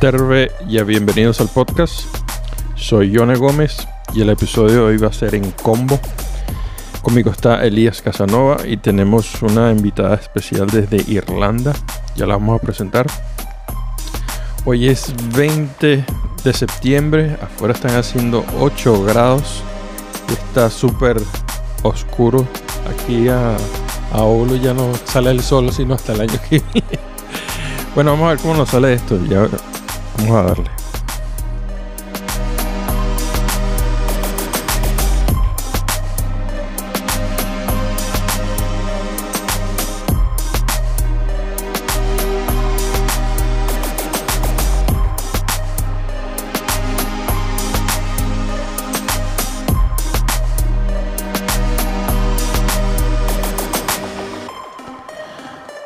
Terve y bienvenidos al podcast. Soy Yone Gómez y el episodio de hoy va a ser en combo. Conmigo está Elías Casanova y tenemos una invitada especial desde Irlanda. Ya la vamos a presentar. Hoy es 20 de septiembre, afuera están haciendo 8 grados. Está súper oscuro. Aquí a, a Olo ya no sale el sol sino hasta el año que viene. Bueno, vamos a ver cómo nos sale esto. Ya vamos a darle.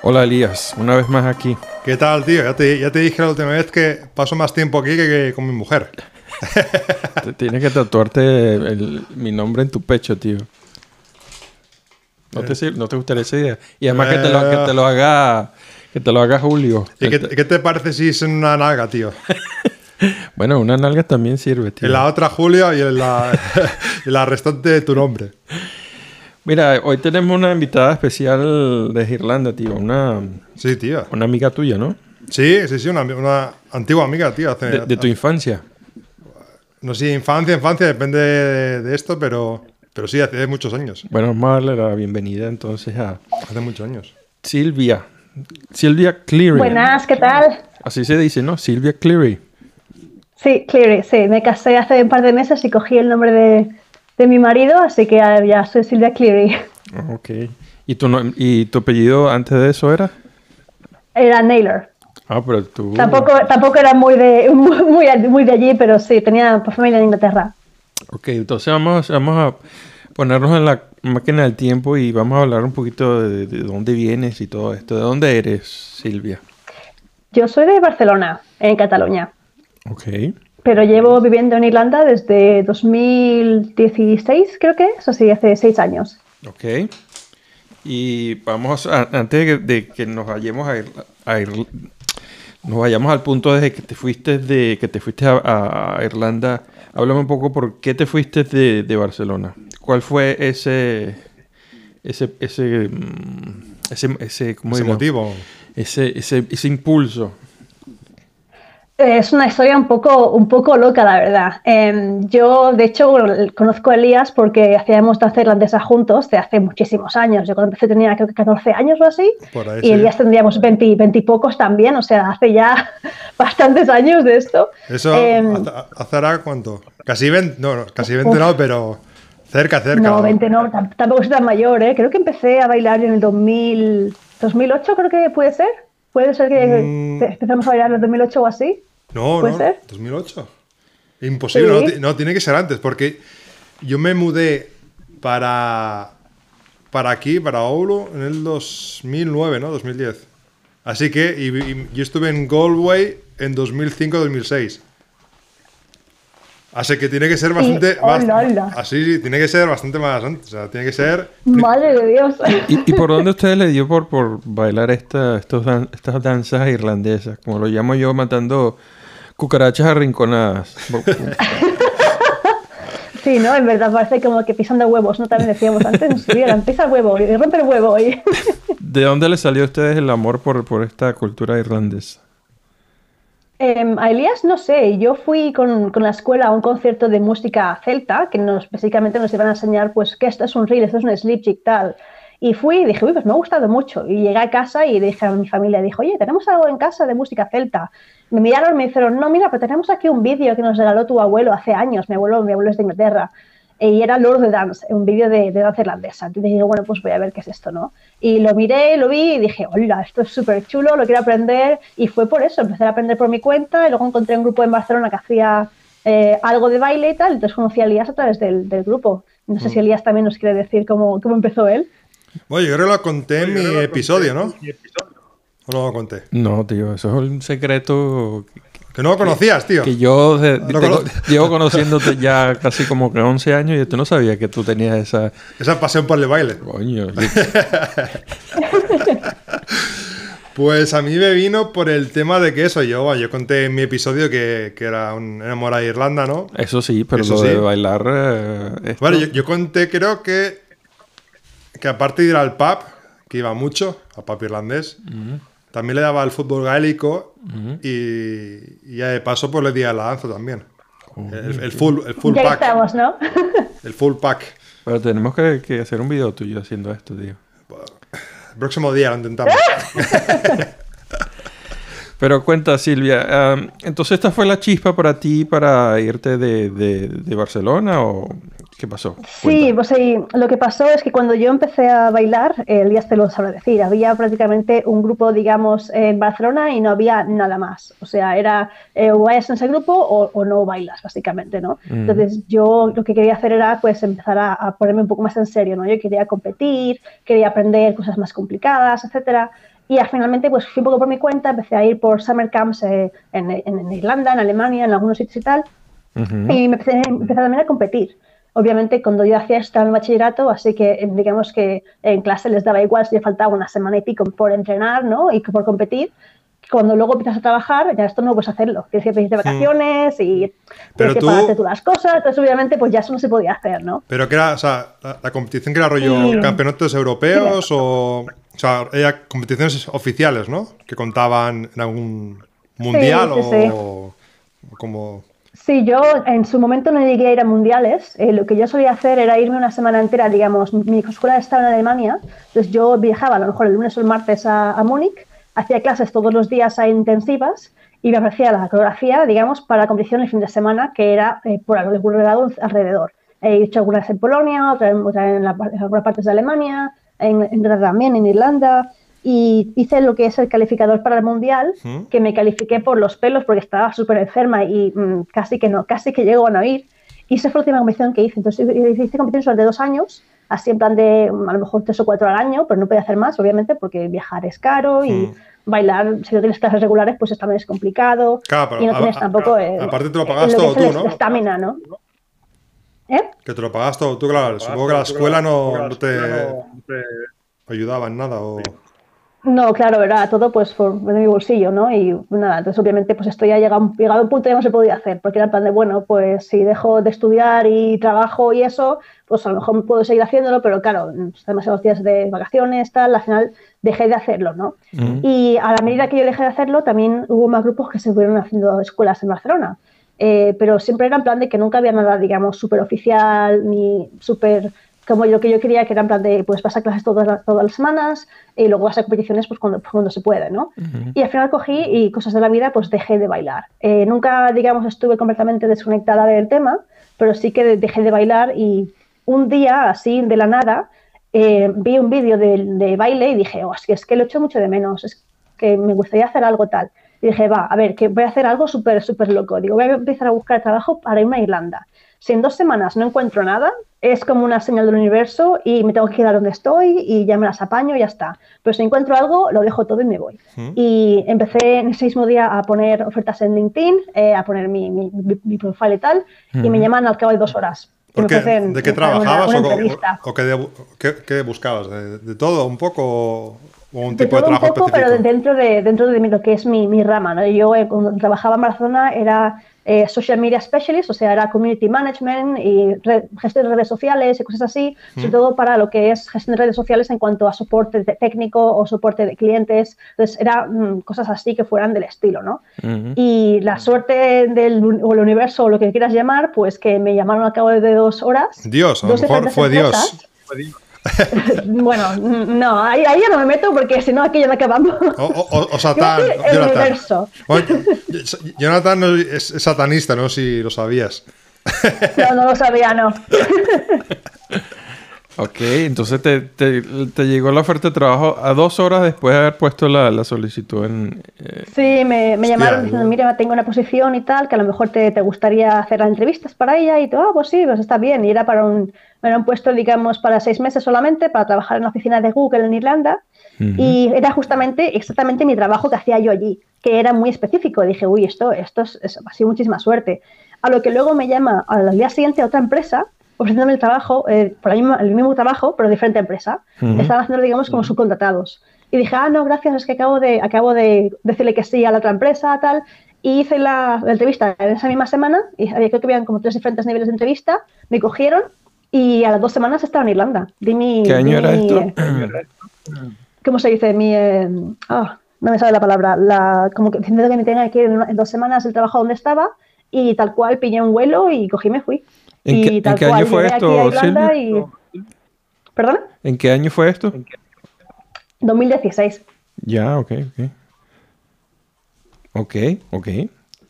Hola Elías, una vez más aquí. ¿Qué tal, tío? Ya te, ya te dije la última vez que paso más tiempo aquí que, que con mi mujer. Tienes que tatuarte el- mi nombre en tu pecho, tío. ¿No te, sir- no te gustaría esa idea? Y además que, te lo, que te lo haga que te lo haga Julio. ¿Y qué, qué te parece si es en una nalga, tío? Bueno, una nalga también sirve, tío. En la otra Julio y en la, en la restante de tu nombre. Mira, hoy tenemos una invitada especial de Irlanda, tío. Una, Sí, tío. una amiga tuya, ¿no? Sí, sí, sí, una, una antigua amiga, tío. Hace, De, de tu infancia. No sé, infancia, infancia, depende de, de esto, pero, pero sí, hace muchos años. Bueno, vamos a darle la bienvenida entonces a Hace muchos años. Silvia. Silvia Cleary. Buenas, ¿qué tal? Así se dice, ¿no? Silvia Cleary. Sí, Cleary, sí. Me casé hace un par de meses y cogí el nombre de, de mi marido, así que ya, ya soy Silvia Cleary. Ah, Ok. ¿Y tu, no- ¿Y tu apellido antes de eso era? Era Naylor. Ah, pero tú... Tampoco, tampoco era muy de, muy de allí, pero sí, tenía familia en Inglaterra. Ok, entonces vamos, vamos a ponernos en la máquina del tiempo y vamos a hablar un poquito de, de dónde vienes y todo esto. ¿De dónde eres, Silvia? Yo soy de Barcelona, en Cataluña, Ok. Pero llevo viviendo en Irlanda desde 2016, creo que es, o sí, hace seis años. Ok. Y vamos, a- antes de que, de que nos vayamos a, ir, a ir- nos vayamos al punto desde que te fuiste de que te fuiste a, a Irlanda, háblame un poco por qué te fuiste de, de Barcelona. ¿Cuál fue ese ese ese mm, ese, ese, ¿cómo Ese digo? motivo. ese, ese, ese impulso? Eh, Es una historia un poco, un poco loca, la verdad. Em, yo, de hecho, conozco a Elías porque hacíamos danza irlandesa juntos de hace muchísimos años. Yo cuando empecé tenía creo que 14 años o así. Por ahí, y sí. Elías tendríamos 20, 20 y pocos también, o sea, hace ya bastantes años de esto. Eso, Em, hace, ahora cuánto? Casi 20, no, no, casi 20 no, pero cerca, cerca. no, 20 no, tam- tampoco soy tan mayor, ¿eh? Creo que empecé a bailar en el 2000, 2008, creo que puede ser. Puede ser que Mm. empezamos a bailar en el 2008 o así. No, ¿Puede no, ser? 2008. Imposible, no, Sí. ti- no, tiene que ser antes, porque yo me mudé para, para aquí, para Oulu, en el 2009, ¿no? 2010. Así que y- y yo estuve en Galway en 2005-2006. Así que tiene que ser bastante más... hola, hola. Así, sí, tiene que ser bastante más. O sea, tiene que ser... Madre de Dios. ¿Y, y por dónde ustedes le dio por, por bailar esta, estos dan- estas danzas irlandesas? Como lo llamo yo, matando cucarachas arrinconadas. Sí, ¿no? En verdad parece como que pisando huevos, ¿no? También decíamos antes, nos subieran, pisa el huevo y rompe el huevo. Y... ¿De dónde le salió a ustedes el amor por, por esta cultura irlandesa? Em, a Elías, no sé, yo fui con, con la escuela a un concierto de música celta, que nos básicamente nos iban a enseñar pues que esto es un reel, esto es un slip jig tal. Y fui y dije, uy, pues me ha gustado mucho. Y llegué a casa y dije a mi familia, dijo, oye, tenemos algo en casa de música celta. Me miraron me dijeron, no, mira, pero tenemos aquí un vídeo que nos regaló tu abuelo hace años. Mi abuelo, mi abuelo es de Inglaterra. Y era Lord of the Dance, un vídeo de, de danza irlandesa. Entonces dije, bueno, pues voy a ver qué es esto, ¿no? Y lo miré, lo vi y dije, hola, esto es súper chulo, lo quiero aprender. Y fue por eso, empecé a aprender por mi cuenta y luego encontré un grupo en Barcelona que hacía eh, algo de baile y tal. Entonces conocí a Elías a través del, del grupo. No sé si Elías también nos quiere decir cómo, cómo empezó él. Bueno, yo creo que lo conté en mi episodio, ¿no? ¿O no lo conté? No, tío, eso es un secreto Que no lo conocías, tío. que yo de- cono- llevo conociéndote ya casi como que 11 años y tú no sabías que tú tenías esa... Esa pasión por el baile. Coño, yo- Pues a mí me vino por el tema de que eso, yo, yo conté en mi episodio que, que era un enamorado de Irlanda, ¿no? Eso sí, pero Eso lo sí. de bailar. eh, Bueno, yo, yo conté, creo que, que aparte de ir al pub, que iba mucho, al pub irlandés, también le daba al fútbol gaélico y, y ya de paso pues le di a la danza también. El, el full, el full ya pack. estamos, ¿no? El full pack. Pero tenemos que, que hacer un video tuyo haciendo esto, tío. El próximo día lo intentamos. Pero cuenta, Silvia, ah, entonces esta fue la chispa para ti para irte de, de- de Barcelona o qué pasó? Sí, pues sí, lo que pasó es que cuando yo empecé a bailar, el día te lo sabré decir, había prácticamente un grupo, digamos, en Barcelona y no había nada más. O sea, era eh, o vayas en ese grupo o, o no bailas, básicamente, ¿no? Mm. Entonces yo lo que quería hacer era pues empezar a, a ponerme un poco más en serio, ¿no? Yo quería competir, quería aprender cosas más complicadas, etcétera. Y finalmente pues fui un poco por mi cuenta, empecé a ir por summer camps eh, en, en- en Irlanda, en Alemania, en algunos sitios y tal. Ujú. Y me empecé, empecé también a competir. Obviamente, cuando yo hacía esto en el bachillerato, así que eh, digamos que en clase les daba igual si le faltaba una semana y pico por entrenar ¿no? y por competir. Cuando luego empiezas a trabajar, ya esto no puedes hacerlo. Tienes que pedirte vacaciones y Pero tienes que tú- pagarte tú las cosas. Entonces, obviamente, pues ya eso no se podía hacer, ¿no? Pero que era, o sea, la, la competición que era rollo Sí. campeonatos europeos o. O sea, era competiciones oficiales, ¿no? Que contaban en algún mundial o como. Sí, yo en su momento no llegué a ir a mundiales. Eh, lo que yo solía hacer era irme una semana entera, digamos, mi escuela estaba en Alemania, entonces yo viajaba a lo mejor el lunes o el martes a, Múnich, hacía clases todos los días a intensivas y me aparecía la coreografía, digamos, para la competición el fin de semana, que era eh, por algún lado alrededor. He hecho algunas en Polonia, otras en, en, en algunas partes de Alemania, también en Irlanda, y hice lo que es el calificador para el mundial, ¿Mm? que me califiqué por los pelos porque estaba súper enferma y mm, casi que no, casi que llego a no ir. Y esa fue la última competición que hice. Entonces hice competiciones durante dos años, así en plan de mm, a lo mejor tres o cuatro al año, pero no podía hacer más, obviamente, porque viajar es caro y Mm. bailar, si no tienes clases regulares, pues también es complicado. Claro, pero y no a- tienes a- tampoco a- el- aparte te lo pagas todo tú, ¿no? la estamina, ¿no? ¿Eh? Que te lo pagas todo tú, claro. Supongo que la escuela no, no te ayudaba en nada. O... No, claro, era todo pues por, de mi bolsillo, ¿no? Y nada, entonces obviamente pues esto ya llega a un- llegado a un punto ya no se podía hacer, porque era el plan de, bueno, pues si dejo de estudiar y trabajo y eso, pues a lo mejor puedo seguir haciéndolo, pero claro, demasiados días de vacaciones, tal, al final dejé de hacerlo, ¿no? Ujú. Y a la medida que yo dejé de hacerlo, también hubo más grupos que se fueron haciendo escuelas en Barcelona. Eh, pero siempre era en plan de que nunca había nada, digamos, súper oficial ni súper como lo que yo quería, que era en plan de, pues vas a clases todas, las- todas las semanas y luego vas a competiciones pues cuando, cuando se puede, ¿no? Y al final cogí y cosas de la vida, pues dejé de bailar. Eh, nunca, digamos, estuve completamente desconectada del tema, pero sí que dejé de bailar y un día, así, de la nada, eh, vi un vídeo de, de baile y dije, oh, es que, es que lo echo mucho de menos, es que me gustaría hacer algo tal. Y dije, va, a ver, que voy a hacer algo súper, súper loco. Digo, voy a empezar a buscar trabajo para irme a Irlanda. Si en dos semanas no encuentro nada, es como una señal del universo y me tengo que quedar donde estoy y ya me las apaño y ya está. Pero si encuentro algo, lo dejo todo y me voy. ¿Mm? Y empecé en ese mismo día a poner ofertas en LinkedIn, eh, a poner mi, mi, mi- profile y tal, y me llaman al cabo de dos horas. Ofrecen ¿De qué una- trabajabas una entrevista. o- o qué, de- buscabas? ¿De, de todo un poco o, un de tipo de todo un trabajo poco, pero específico? dentro de, dentro de lo que es mi, mi rama. ¿no? Yo eh, cuando trabajaba en Barcelona era eh, social media specialist, o sea, era community management y re- gestión de redes sociales y cosas así, sobre todo para lo que es gestión de redes sociales en cuanto a soporte técnico o soporte de clientes. Entonces, era mm, cosas así que fueran del estilo, ¿no? Y la suerte del o el universo o lo que quieras llamar, pues que me llamaron al cabo de dos horas. Dios, a lo mejor diferentes fue Dios. bueno, no, ahí, ahí ya no me meto porque si no aquí ya no acabamos. O, o- Satán. El Jonathan. universo. Oye, Jonathan es, es satanista, no si lo sabías. No, no lo sabía, no. Ok, entonces te, te- te llegó la oferta de trabajo a dos horas después de haber puesto la, la solicitud en... eh, Sí, me, me Hostia, llamaron diciendo, mira, tengo una posición y tal, que a lo mejor te, te gustaría hacer las entrevistas para ella. Y tú, ah, pues sí, pues está bien. Y era para un, era un puesto, digamos, para seis meses solamente, para trabajar en la oficina de Google en Irlanda. Ujú. Y era justamente, exactamente mi trabajo que hacía yo allí, que era muy específico. Dije, uy, esto, esto es, es- ha sido muchísima suerte. A lo que luego me llama al día siguiente otra empresa ofreciéndome el trabajo, eh, por el mismo, el mismo trabajo, pero diferente empresa. Ujú. Estaban haciendo, digamos, como subcontratados. Y dije, ah, no, gracias, es que acabo de, acabo de decirle que sí a la otra empresa, tal. Y hice la, la entrevista en esa misma semana, y había, creo que habían como tres diferentes niveles de entrevista, me cogieron y a las dos semanas estaba en Irlanda. Di mi, ¿Qué año di era mi, esto? eh, ¿Cómo se dice? Mi, eh, ah, no me sale la palabra. La, como que diciendo que me tenía que ir en, en dos semanas el trabajo donde estaba y tal cual pillé un vuelo y cogí y me fui. ¿En y qué- en tal qué cual año fue esto, aquí a Irlanda Silvia? y... ¿Perdona? ¿En qué año fue esto? 2016. Ya, ok, ok. Ok, ok.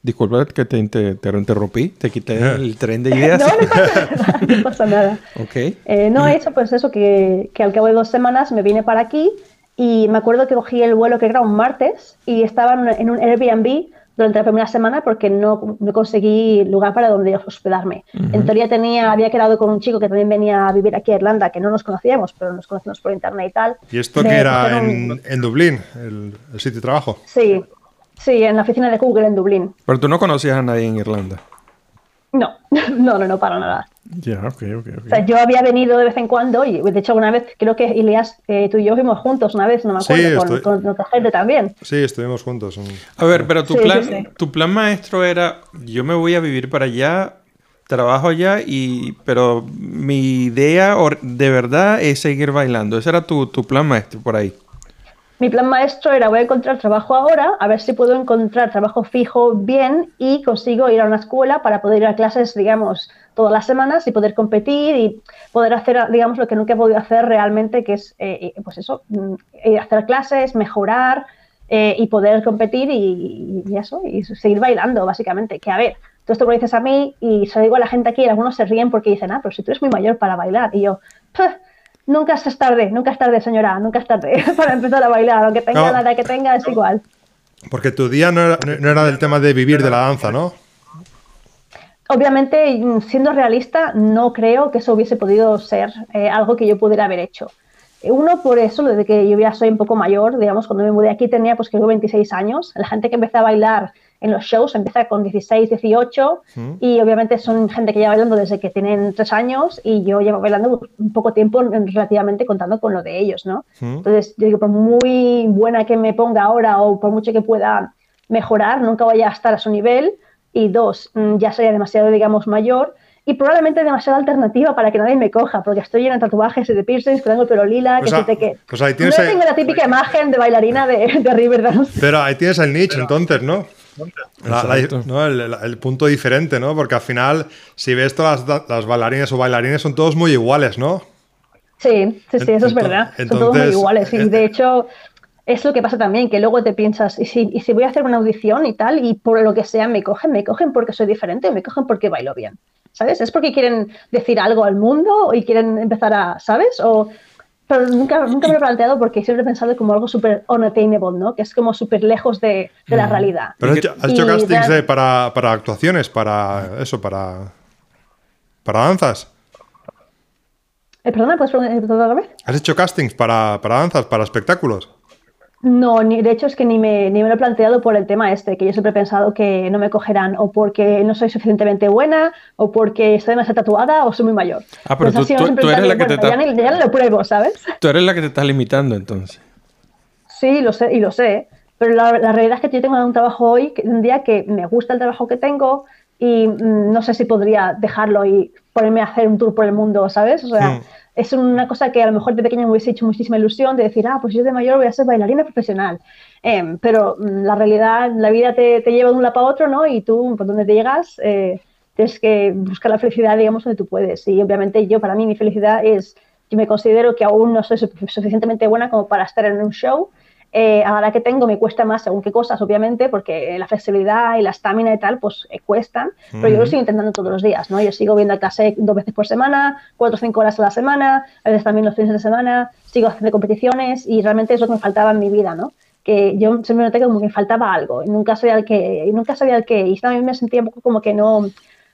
Disculpa que te, te- te interrumpí, te quité el tren de ideas. No, no pasa nada. No pasa nada. Ok. Eh, no, he hecho pues eso, que, que al cabo de dos semanas me vine para aquí y me acuerdo que cogí el vuelo que era un martes y estaba en un, un Airbnb durante la primera semana porque no, no conseguí lugar para donde hospedarme. En teoría tenía, había quedado con un chico que también venía a vivir aquí a Irlanda, que no nos conocíamos, pero nos conocimos por internet y tal. ¿Y esto que era en, en Dublín, el, el sitio de trabajo? Sí, sí, en la oficina de Google en Dublín. Pero tú no conocías a nadie en Irlanda. No, no, no, no, para nada. Ya, ok, ok, ok. O sea, yo había venido de vez en cuando y de hecho una vez, creo que Ilias, eh, tú y yo fuimos juntos una vez, no me Sí, acuerdo, con, estoy- con otra gente también. Sí, estuvimos juntos. un- A ver, pero tu Sí, plan, sí, sí. tu plan maestro era, yo me voy a vivir para allá, trabajo allá y, pero mi idea or- de verdad es seguir bailando. Ese era tu, tu plan maestro por ahí. Mi plan maestro era voy a encontrar trabajo ahora, a ver si puedo encontrar trabajo fijo bien y consigo ir a una escuela para poder ir a clases, digamos, todas las semanas y poder competir y poder hacer, digamos, lo que nunca he podido hacer realmente, que es, eh, pues eso, mm, eh, hacer clases, mejorar eh, y poder competir y, y eso, y seguir bailando, básicamente. Que a ver, tú esto me lo dices a mí y se lo digo a la gente aquí y algunos se ríen porque dicen, ah, pero si tú eres muy mayor para bailar. Y yo, "Puh, Nunca es tarde, nunca es tarde, señora, nunca es tarde para empezar a bailar. Aunque tenga No. la edad que tenga, es igual. Porque tu día no era, no era del tema de vivir de la danza, ¿no? Obviamente, siendo realista, no creo que eso hubiese podido ser eh, algo que yo pudiera haber hecho. Uno, por eso, desde que yo ya soy un poco mayor, digamos, cuando me mudé aquí tenía pues creo 26 años. La gente que empieza a bailar en los shows empieza con 16, 18 y obviamente son gente que lleva bailando desde que tienen 3 años y yo llevo bailando un poco tiempo en- relativamente contando con lo de ellos, ¿no? Entonces, yo digo, por muy buena que me ponga ahora o por mucho que pueda mejorar, nunca voy a estar a su nivel. Y dos, mm, ya sería demasiado, digamos, mayor y probablemente demasiada alternativa para que nadie me coja, porque estoy llena de tatuajes y de piercings, que tengo el pelo lila, Pues que sí sé que... pues ahí tienes no ahí- tengo la típica imagen de bailarina de, de Riverdance. Pero ahí tienes el niche, entonces, ¿no? La- la- Exacto. ¿no? El, el- el punto diferente, ¿no? Porque al final, si ves todas las, las bailarines o bailarines, son todos muy iguales, ¿no? Sí, sí, sí, eso es verdad. Son todos muy iguales. Y eh, de hecho, es lo que pasa también, que luego te piensas, ¿y si, y si voy a hacer una audición y tal, y por lo que sea me cogen, me cogen porque soy diferente o me cogen porque bailo bien? ¿Sabes? ¿Es porque quieren decir algo al mundo y quieren empezar a, ¿sabes? O, pero nunca, nunca me lo he planteado porque siempre he pensado como algo súper unattainable, ¿no? Que es como súper lejos de, de la realidad. Pero has hecho, has castings eh, para, para actuaciones, para eso, para, para danzas. Eh, perdona, ¿puedes preguntar otra vez? ¿Has hecho castings para, para danzas, para espectáculos? No, ni, de hecho es que ni me, ni me lo he planteado por el tema este, que yo siempre he pensado que no me cogerán o porque no soy suficientemente buena o porque estoy demasiado tatuada o soy muy mayor. Ah, pero Pues tú- tú- tú eres la que te bueno, está- ya, ya lo pruebo, ¿sabes? Tú eres la que te estás limitando entonces. Sí, lo sé y lo sé, pero la, la realidad es que yo tengo un trabajo hoy, un día que me gusta el trabajo que tengo y mm, no sé si podría dejarlo y ponerme a hacer un tour por el mundo, ¿sabes? O sea, Mm. Es una cosa que a lo mejor de pequeño me hubiese hecho muchísima ilusión de decir, ah, pues yo de mayor voy a ser bailarina profesional. Em, pero mm, la realidad, la vida te, te lleva de un lado para otro, ¿no? Y tú, por donde te llegas, eh, tienes que buscar la felicidad, digamos, donde tú puedes. Y obviamente yo, para mí, mi felicidad es, yo me considero que aún no soy su- suficientemente buena como para estar en un show. Eh, a la edad que tengo me cuesta más según qué cosas, obviamente, porque la flexibilidad y la estamina y tal, pues eh, cuestan, pero yo lo sigo intentando todos los días, ¿no? Yo sigo viendo a clase dos veces por semana, cuatro o cinco horas a la semana, a veces también los fines de semana, sigo haciendo competiciones y realmente es lo que me faltaba en mi vida, ¿no? Que yo siempre noté como que me faltaba algo y nunca sabía el qué, y nunca sabía el qué, y también me sentía un poco como que no,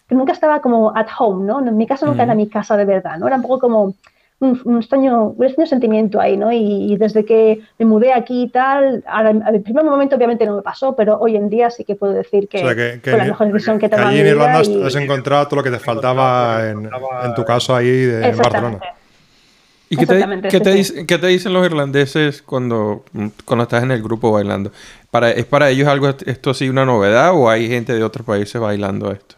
que nunca estaba como at home, ¿no? En mi casa nunca era mi casa de verdad, ¿no? Era un poco como un, un extraño, un extraño sentimiento ahí, ¿no? Y, y desde que me mudé aquí y tal, ahora, al primer momento obviamente no me pasó, pero hoy en día sí que puedo decir que, O sea, que, que fue la mejor decisión que he tomado allí en. Irlanda has- y- has encontrado todo lo que te faltaba en, en tu caso ahí de, en Barcelona. Exactamente. ¿Y qué te, sí. qué te dicen los irlandeses cuando, cuando estás en el grupo bailando? Para, ¿Es para ellos algo esto así una novedad o hay gente de otros países bailando esto?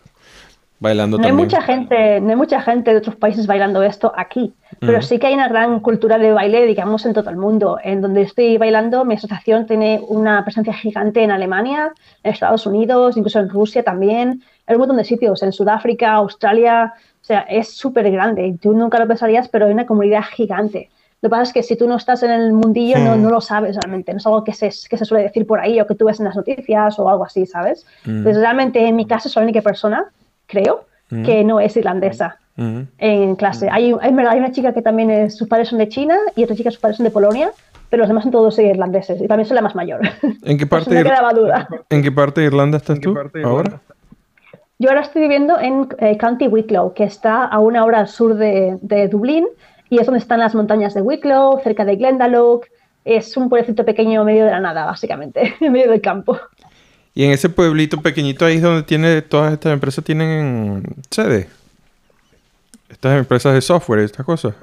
Bailando No hay también. mucha gente, no hay mucha gente de otros países bailando esto aquí, pero sí que hay una gran cultura de baile, digamos, en todo el mundo. En donde estoy bailando, mi asociación tiene una presencia gigante en Alemania, en Estados Unidos, incluso en Rusia también, en un montón de sitios, en Sudáfrica, Australia, o sea, es súper grande. Tú nunca lo pensarías, pero hay una comunidad gigante. Lo que pasa es que si tú no estás en el mundillo, no, Hmm. no lo sabes realmente. No es algo que se, que se suele decir por ahí o que tú ves en las noticias o algo así, ¿sabes? Entonces, realmente en mi clase soy la única persona, creo, que no es irlandesa Ujú. en clase. Hay, hay, hay una chica que también es, sus padres son de China y otra chica sus padres son de Polonia, pero los demás son todos irlandeses y también soy la más mayor. ¿En qué parte, me quedaba duda. ¿En qué parte de Irlanda estás tú ahora? Yo ahora estoy viviendo en eh, County Wicklow, que está a una hora al sur de, de Dublín y es donde están las montañas de Wicklow, cerca de Glendalough. Es un pueblecito pequeño medio de la nada, básicamente, en medio del campo. Y en ese pueblito pequeñito ahí es donde tiene todas estas empresas tienen sede. Estas empresas de software y estas cosas.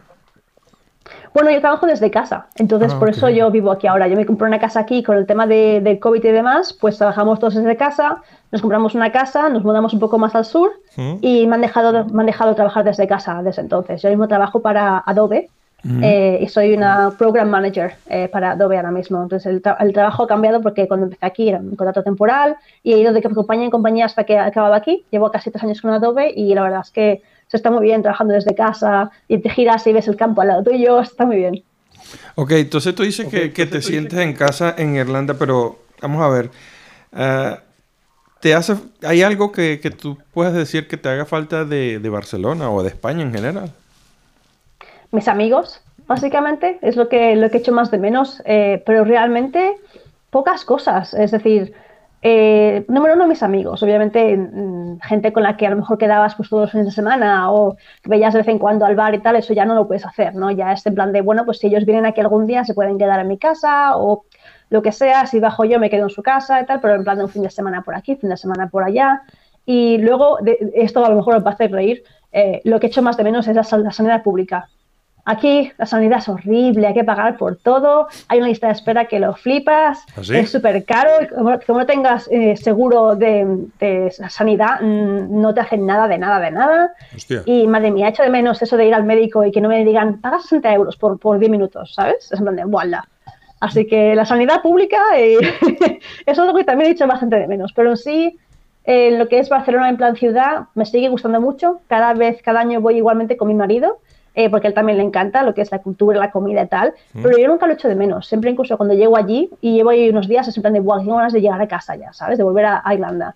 Bueno, yo trabajo desde casa, entonces Ah, por eso yo vivo aquí ahora. Yo me compré una casa aquí con el tema de, del COVID y demás, pues trabajamos todos desde casa, nos compramos una casa, nos mudamos un poco más al sur Mm. y me han dejado, me han dejado trabajar desde casa desde entonces. Yo mismo trabajo para Adobe eh, y soy una program manager eh, para Adobe ahora mismo. Entonces el, tra- el trabajo ha cambiado porque cuando empecé aquí era un contrato temporal y he ido de compañía en compañía hasta que he acabado aquí. Llevo casi tres años con Adobe y la verdad es que se está muy bien trabajando desde casa y te giras y ves el campo al lado tuyo, está muy bien. Ok, entonces tú dices que, que te sientes en casa en Irlanda, pero vamos a ver. ah, ¿te hace, ¿Hay algo que, que tú puedas decir que te haga falta de, de Barcelona o de España en general? Mis amigos, básicamente, es lo que, lo que echo más de menos, eh, pero realmente pocas cosas. Es decir, eh, número uno, mis amigos, obviamente, mm, gente con la que a lo mejor quedabas pues, todos los fines de semana o veías de vez en cuando al bar y tal, eso ya no lo puedes hacer, ¿no? Ya es en plan de, bueno, pues si ellos vienen aquí algún día se pueden quedar en mi casa o lo que sea, si bajo yo me quedo en su casa y tal, pero en plan de un fin de semana por aquí, fin de semana por allá. Y luego, de- esto a lo mejor os va a hacer reír, eh, lo que echo más de menos es la, la sanidad pública. Aquí la sanidad es horrible, hay que pagar por todo, hay una lista de espera que lo flipas, ¿Ah, sí? es súper caro, como, como no tengas eh, seguro de, de sanidad, mm, no te hacen nada, de nada, de nada. Hostia. Y madre mía, echo de menos eso de ir al médico y que no me digan, paga 60 euros por, por 10 minutos, ¿sabes? Es en plan de, ¡buala! Así que la sanidad pública, eh, eso es algo que también he hecho bastante de menos, pero en sí, eh, lo que es Barcelona en plan ciudad, me sigue gustando mucho. Cada vez, cada año voy igualmente con mi marido, eh, porque a él también le encanta lo que es la cultura, la comida y tal, pero yo nunca lo echo de menos. Siempre incluso cuando llego allí y llevo ahí unos días, es en plan de, wow, tengo ganas de llegar a casa ya, ¿sabes? De volver a, a Irlanda.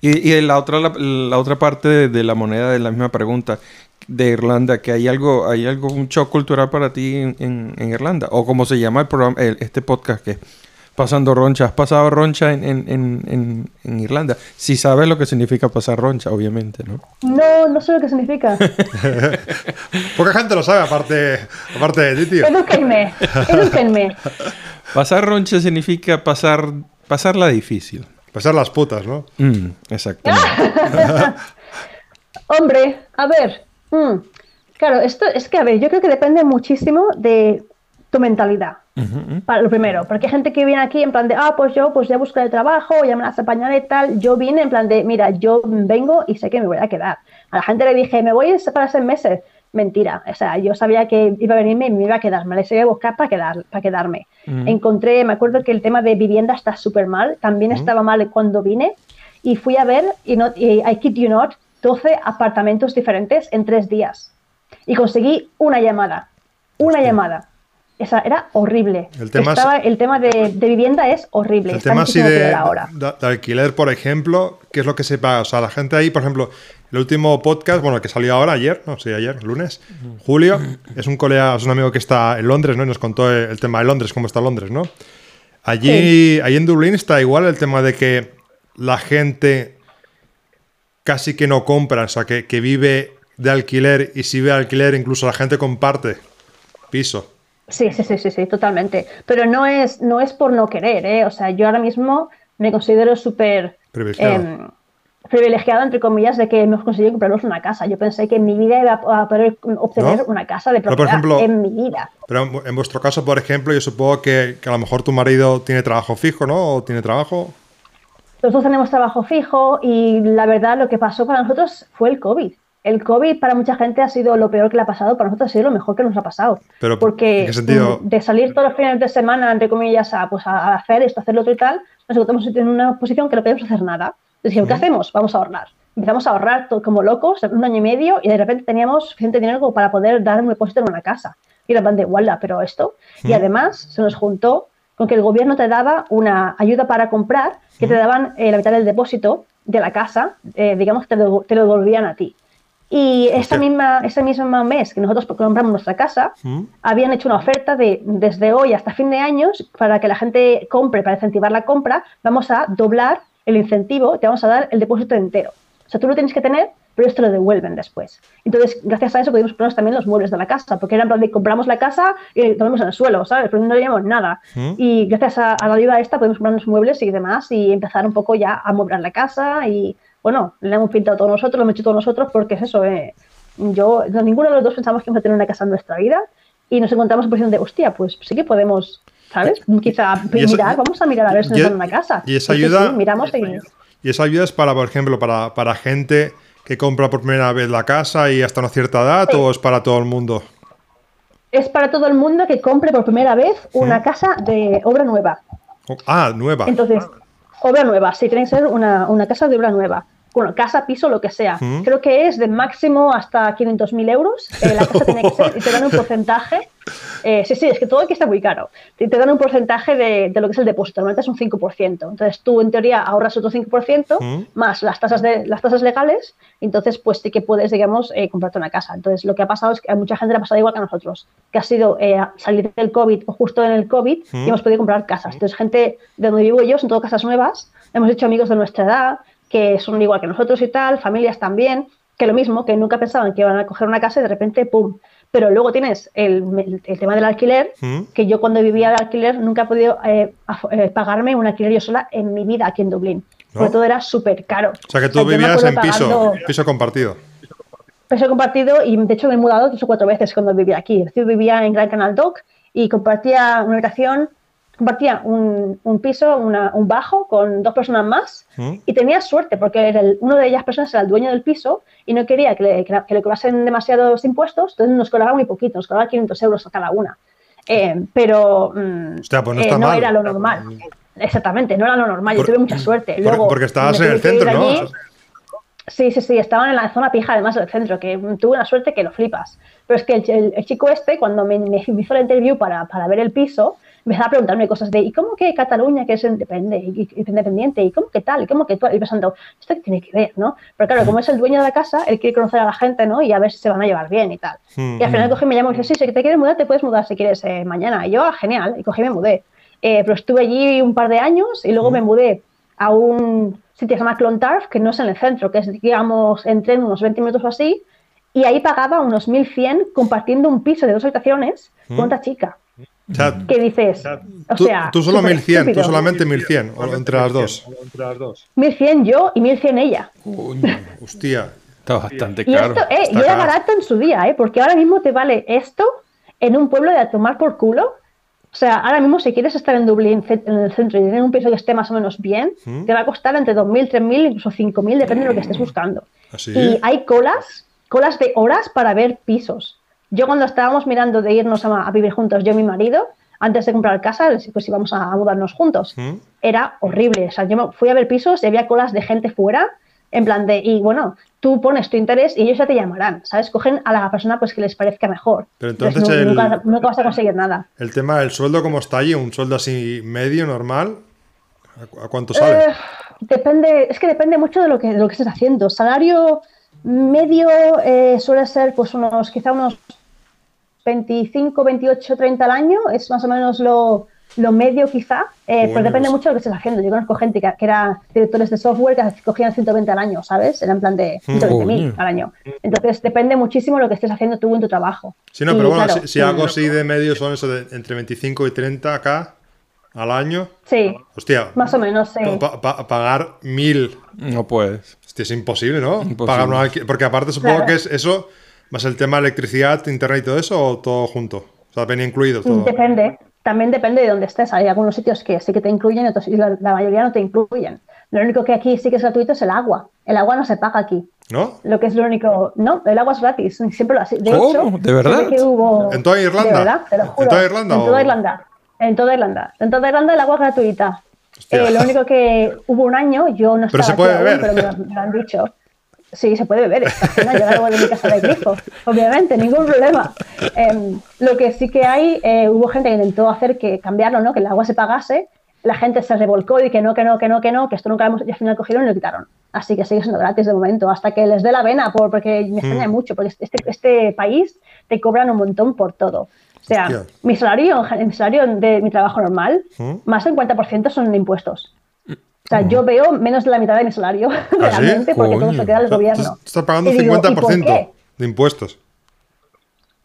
Y, y la otra la, la otra parte de, de la moneda de la misma pregunta de Irlanda, que hay algo, hay algo, un shock cultural para ti en, en- en Irlanda, o como se llama el programa, el- este podcast que es pasando roncha. ¿Has pasado roncha en, en, en, en- en Irlanda? Si sabes lo que significa pasar roncha, obviamente, ¿no? No, no sé lo que significa. Poca gente lo sabe, aparte, aparte de ti, tío. Edúquenme, edúquenme. Pasar roncha significa pasar, pasarla difícil. Pasar las putas, ¿no? Mm, exactamente. Hombre, a ver. mm, claro, esto es que, a ver, yo creo que depende muchísimo de tu mentalidad. Para lo primero, porque hay gente que viene aquí en plan de, ah, pues yo pues ya busco el trabajo, ya me las apañaré y tal. Yo vine en plan de, mira, yo vengo y sé que me voy a quedar. A la gente le dije, me voy para seis meses. Mentira, o sea, yo sabía que iba a venirme y me iba a quedar, me les iba a buscar para, quedar, para quedarme. Encontré, me acuerdo que el tema de vivienda está súper mal, también estaba mal cuando vine y fui a ver, y, no, y I kid you not, 12 apartamentos diferentes en tres días. Y conseguí una llamada, una llamada. Esa era horrible. El tema es- el tema de, de vivienda es horrible. El está tema así de, ahora. de- de alquiler, por ejemplo, ¿qué es lo que se paga? O sea, la gente ahí, por ejemplo, el último podcast, bueno, el que salió ahora, ayer, no sí, ayer, lunes, Julio, es un colega, es un amigo que está en Londres, ¿no? Y nos contó el, el tema de Londres, cómo está Londres, ¿no? Allí, allí en Dublín está igual el tema de que la gente casi que no compra, o sea, que, que vive de alquiler y si vive de alquiler, incluso la gente comparte piso. Sí, sí, sí, sí, sí, totalmente. Pero no es, no es por no querer, ¿eh? O sea, yo ahora mismo me considero súper Privilegiado. em, privilegiada, entre comillas, de que hemos conseguido comprarnos una casa. Yo pensé que en mi vida iba a poder obtener ¿No? una casa de propiedad por ejemplo, en mi vida. Pero en- en vuestro caso, por ejemplo, yo supongo que, que a lo mejor tu marido tiene trabajo fijo, ¿no? O tiene trabajo. Nosotros tenemos trabajo fijo y la verdad lo que pasó para nosotros fue el COVID. El COVID para mucha gente ha sido lo peor que le ha pasado, para nosotros ha sido lo mejor que nos ha pasado. Pero, Porque ¿en qué sentido? mm, de salir todos los fines de semana, entre comillas, a, pues, a hacer esto, hacer lo otro y tal, nos encontramos en una posición que no podemos hacer nada. Decimos, ¿qué hacemos? Vamos a ahorrar. Empezamos a ahorrar todo como locos, un año y medio, y de repente teníamos suficiente dinero como para poder dar un depósito en una casa. Y la de, "Guala, pero esto. Y además se nos juntó con que el gobierno te daba una ayuda para comprar, que te daban eh, la mitad del depósito de la casa, eh, digamos, te lo, te lo devolvían a ti. Y esa Hostia. misma, ese mismo mes que nosotros compramos nuestra casa, ¿Mm? habían hecho una oferta de desde hoy hasta fin de años para que la gente compre, para incentivar la compra, vamos a doblar el incentivo, te vamos a dar el depósito entero. O sea, tú lo tienes que tener, pero te lo devuelven después. Entonces, gracias a eso pudimos comprarnos también los muebles de la casa, porque era en plan de compramos la casa y ponemos en el suelo, ¿sabes? Pero no teníamos nada. ¿Mm? Y gracias a, a la ayuda esta pudimos comprarnos muebles y demás y empezar un poco ya a moblar la casa y, bueno, le hemos pintado todos nosotros, lo hemos hecho todos nosotros porque es eso, eh, yo, no, ninguno de los dos pensamos que íbamos a tener una casa en nuestra vida y nos encontramos en posición de, hostia, pues sí que podemos, ¿sabes? Quizá esa- mirar, vamos a mirar a ver si nos dan una casa. y esa sí, ayuda- sí, miramos y... Y esa ayuda es para, por ejemplo, para, para gente que compra por primera vez la casa y hasta una cierta edad, Sí. o es para todo el mundo. Es para todo el mundo que compre por primera vez una casa de obra nueva. Ah, nueva. Entonces, obra nueva, sí, tiene que ser una, una casa de obra nueva. Bueno, casa, piso, lo que sea. Mm. Creo que es de máximo hasta 500.000 euros. eh, la casa tiene que ser y te dan un porcentaje. Eh, sí, sí, es que todo aquí está muy caro. Y te dan un porcentaje de, de lo que es el depósito. Normalmente es un 5%. Entonces tú, en teoría, ahorras otro 5% Mm. más las tasas, de, las tasas legales. Entonces, pues sí que puedes, digamos, eh, comprarte una casa. Entonces, lo que ha pasado es que a mucha gente le ha pasado igual que a nosotros, que ha sido eh, salir del COVID o justo en el COVID Mm. y hemos podido comprar casas. Entonces, gente de donde vivo yo, son todo casas nuevas. Hemos hecho amigos de nuestra edad que son igual que nosotros y tal, familias también, que lo mismo, que nunca pensaban que iban a coger una casa y de repente, ¡pum! Pero luego tienes el, el- el tema del alquiler, ¿Mm? que yo cuando vivía de alquiler nunca he podido eh, eh, pagarme un alquiler yo sola en mi vida aquí en Dublín. ¿No? Porque todo era súper caro. O sea que tú vivías en piso, piso compartido. piso compartido y de hecho me he mudado tres o cuatro veces cuando vivía aquí. Yo vivía en Gran Canal Dock y compartía una habitación, compartía un, un piso, una- un bajo con dos personas más ¿Mm? y tenía suerte porque era el- uno de ellas personas era el dueño del piso y no quería que le, que le cobrasen demasiados impuestos, entonces nos cobraba muy poquito, nos cobraba 500 euros a cada una. Eh, pero mm, Hostia, pues no eh, mal. era lo normal. Exactamente, no era lo normal. Por- Yo tuve mucha suerte. por- Luego, porque estabas en el centro, ¿no? allí. Sí, sí, sí, estaban en la zona pija además del centro, que mm, tuve una suerte que lo flipas. Pero es que el, el- el chico este, cuando me, me hizo la interview para, para ver el piso, empezaba a preguntarme cosas de ¿y cómo que Cataluña, que es independiente? ¿Y cómo que tal? ¿Y cómo que tal? Y pensando, ¿esto qué tiene que ver? ¿no? Pero claro, como es el dueño de la casa, él quiere conocer a la gente ¿no? y a ver si se van a llevar bien y tal. Mm. Y al final cogí y me llamó y dice, sí, si te quieres mudar, te puedes mudar si quieres eh, mañana. Y yo, ah, genial, y cogí y me mudé. Eh, pero estuve allí un par de años y luego me mudé a un sitio que se llama Clontarf, que no es en el centro, que es, digamos, en tren unos 20 minutos o así, y ahí pagaba unos 1.100 compartiendo un piso de dos habitaciones con otra chica. Sea, ¿Qué dices? O tú, sea, tú solo súper 1100, tú estúpido. solamente 1100, o entre las dos. 1.100 yo y 1.100 ella. Coño, hostia. Está bastante Y caro. esto, eh, Está y era caro. barato en su día, ¿eh? Porque ahora mismo te vale esto en un pueblo de a tomar por culo. O sea, ahora mismo si quieres estar en Dublín, en el centro, y tener un piso que esté más o menos bien, ¿Mm? te va a costar entre 2.000, 3.000, incluso 5.000, depende de lo que estés buscando. ¿Así? Y hay colas, colas de horas para ver pisos. Yo cuando estábamos mirando de irnos a, a vivir juntos, yo y mi marido, antes de comprar casa, pues íbamos a, mudarnos juntos ¿Mm? era horrible. O sea, yo me fui a ver pisos y había colas de gente fuera, en plan de, y bueno, tú pones tu interés y ellos ya te llamarán, ¿sabes? Cogen a la persona pues que les parezca mejor. Pero entonces nu- el- nunca, nunca vas a conseguir nada. El tema del sueldo, ¿cómo está allí? ¿Un sueldo así medio, normal? ¿A, cu- a cuánto sale? Eh, depende, es que depende mucho de lo que, de lo que estés haciendo. Salario medio eh, suele ser pues unos, quizá unos 25, 28, 30 al año, es más o menos lo, lo medio quizá, eh, pero depende pues- mucho de lo que estés haciendo. Yo conozco gente que, que era directores de software que cogían 120 al año, ¿sabes? Era en plan de 120 mil Coño. al año. Entonces depende muchísimo de lo que estés haciendo tú en tu trabajo. Sí, no, Y, pero bueno, claro, si, si algo así de medio son eso de entre 25 y 30 acá al año. Sí, Hostia, más o menos, sí. pa- pa- pagar mil No puedes. Hostia, es imposible, ¿no? Imposible. Pagar un alqui- Porque aparte supongo Claro. que es eso, más el tema de electricidad, internet y todo eso, o todo junto. O sea, venía incluido todo. Depende, también depende de dónde estés. Hay algunos sitios que sí que te incluyen, otros y la, la mayoría no te incluyen. Lo único que aquí sí que es gratuito es el agua. El agua no se paga aquí. ¿No? Lo que es lo único. No, el agua es gratis. Siempre lo ha sido. De ¿Cómo? hecho, ¿De verdad? que hubo- ¿En toda Irlanda? De verdad, te lo ¿En juro. toda Irlanda En toda Irlanda. En toda Irlanda. En toda Irlanda el agua es gratuita. Eh, lo único que hubo un año, yo no Pero estaba se puede aquí aún, beber. pero me lo, me lo han dicho. Sí, se puede beber. Esta cena yo la hago de mi casa de grifo, obviamente, ningún problema. Em, lo que sí que hay, eh, hubo gente que intentó hacer que cambiarlo, ¿no? Que el agua se pagase. La gente se revolcó y que no, que no, que no, que no, que esto nunca lo hemos. Y al final cogieron y lo quitaron. Así que sigue siendo gratis de momento, hasta que les dé la vena, por, porque me extraña Mm. mucho, porque este, este país te cobran un montón por todo. O sea, Hostia. mi salario, mi salario de mi trabajo normal, ¿Mm? más del 50% son impuestos. O sea, yo veo menos de la mitad de mi salario ¿Ah, sí? realmente porque todo se queda al gobierno. Estás pagando un digo, ¿y por 50% qué? de impuestos.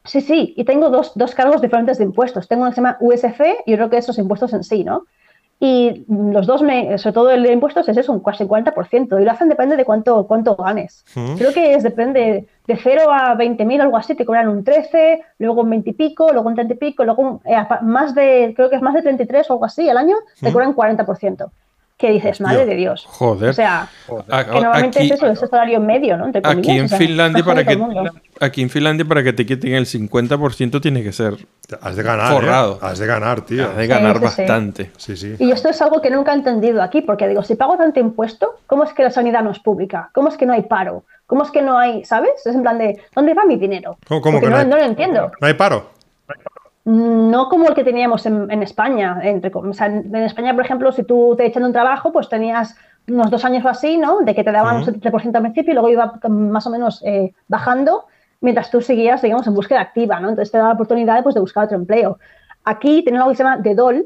Sí, sí, y tengo dos, dos cargos diferentes de impuestos. Tengo uno que se llama USF y otro que es los impuestos en sí, ¿no? Y los dos, me, sobre todo el de impuestos, es eso, un casi 40%. Y lo hacen depende de cuánto, cuánto ganes. Mm. Creo que es depende de 0 a 20.000, algo así, te cobran un 13, luego un 20 y pico, luego un 30 y pico, luego un- eh, más de, creo que es más de 33 o algo así al año, te Mm. cobran 40%. Que dices, Hostia. madre de Dios. Joder. O sea, que normalmente aquí, es eso, es el salario medio, ¿no? Entre aquí en o sea, Finlandia para que aquí en Finlandia para que te quiten el 50% tiene que ser Has de ganar, ¿eh? Forrado. Has de ganar, tío. has de ganar sí, sí. bastante. Sí, sí. Y esto es algo que nunca he entendido aquí, porque digo, si pago tanto impuesto, ¿cómo es que la sanidad no es pública? ¿Cómo es que no hay paro? ¿Cómo es que no hay, ¿sabes? Es en plan de, ¿dónde va mi dinero? ¿Cómo- cómo Porque que no no, hay? no lo entiendo. ¿No hay paro? No como el que teníamos en, en España. Entre, o sea, en en España, por ejemplo, si tú te echan de un trabajo, pues tenías unos dos años o así, ¿no? De que te daban un 70% al principio y luego iba más o menos eh, bajando mientras tú seguías, digamos, en búsqueda activa, ¿no? Entonces te da la oportunidad pues, de buscar otro empleo. Aquí tienen algo que se llama de DOL,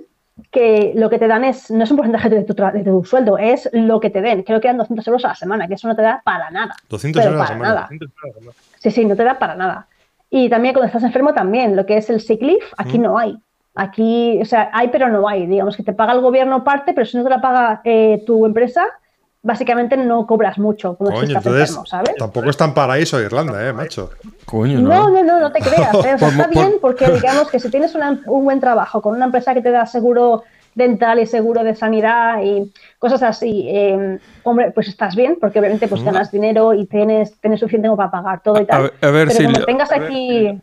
que lo que te dan es, no es un porcentaje de tu, de tu sueldo, es lo que te den. Creo que dan 200 euros a la semana, que eso no te da para nada. 200 pero euros a la semana. nada. Sí, sí, no te da para nada. Y también cuando estás enfermo también, lo que es el sick leave, aquí no hay. Aquí, o sea, hay pero no hay. Digamos que te paga el gobierno parte, pero si no te la paga eh, tu empresa, básicamente no cobras mucho cuando Coño, estás entonces enfermo, ¿sabes? tampoco es tan paraíso Irlanda, ¿eh, macho? Coño, No, no. no, no, no te creas. ¿eh? O sea, Por- está bien porque digamos que si tienes una- un buen trabajo con una empresa que te da seguro dental y seguro de sanidad y cosas así, eh, hombre, pues estás bien porque obviamente pues ganas dinero y tienes, tienes suficiente como para pagar todo y A tal. ver- a ver, Pero como Silvia, tengas aquí...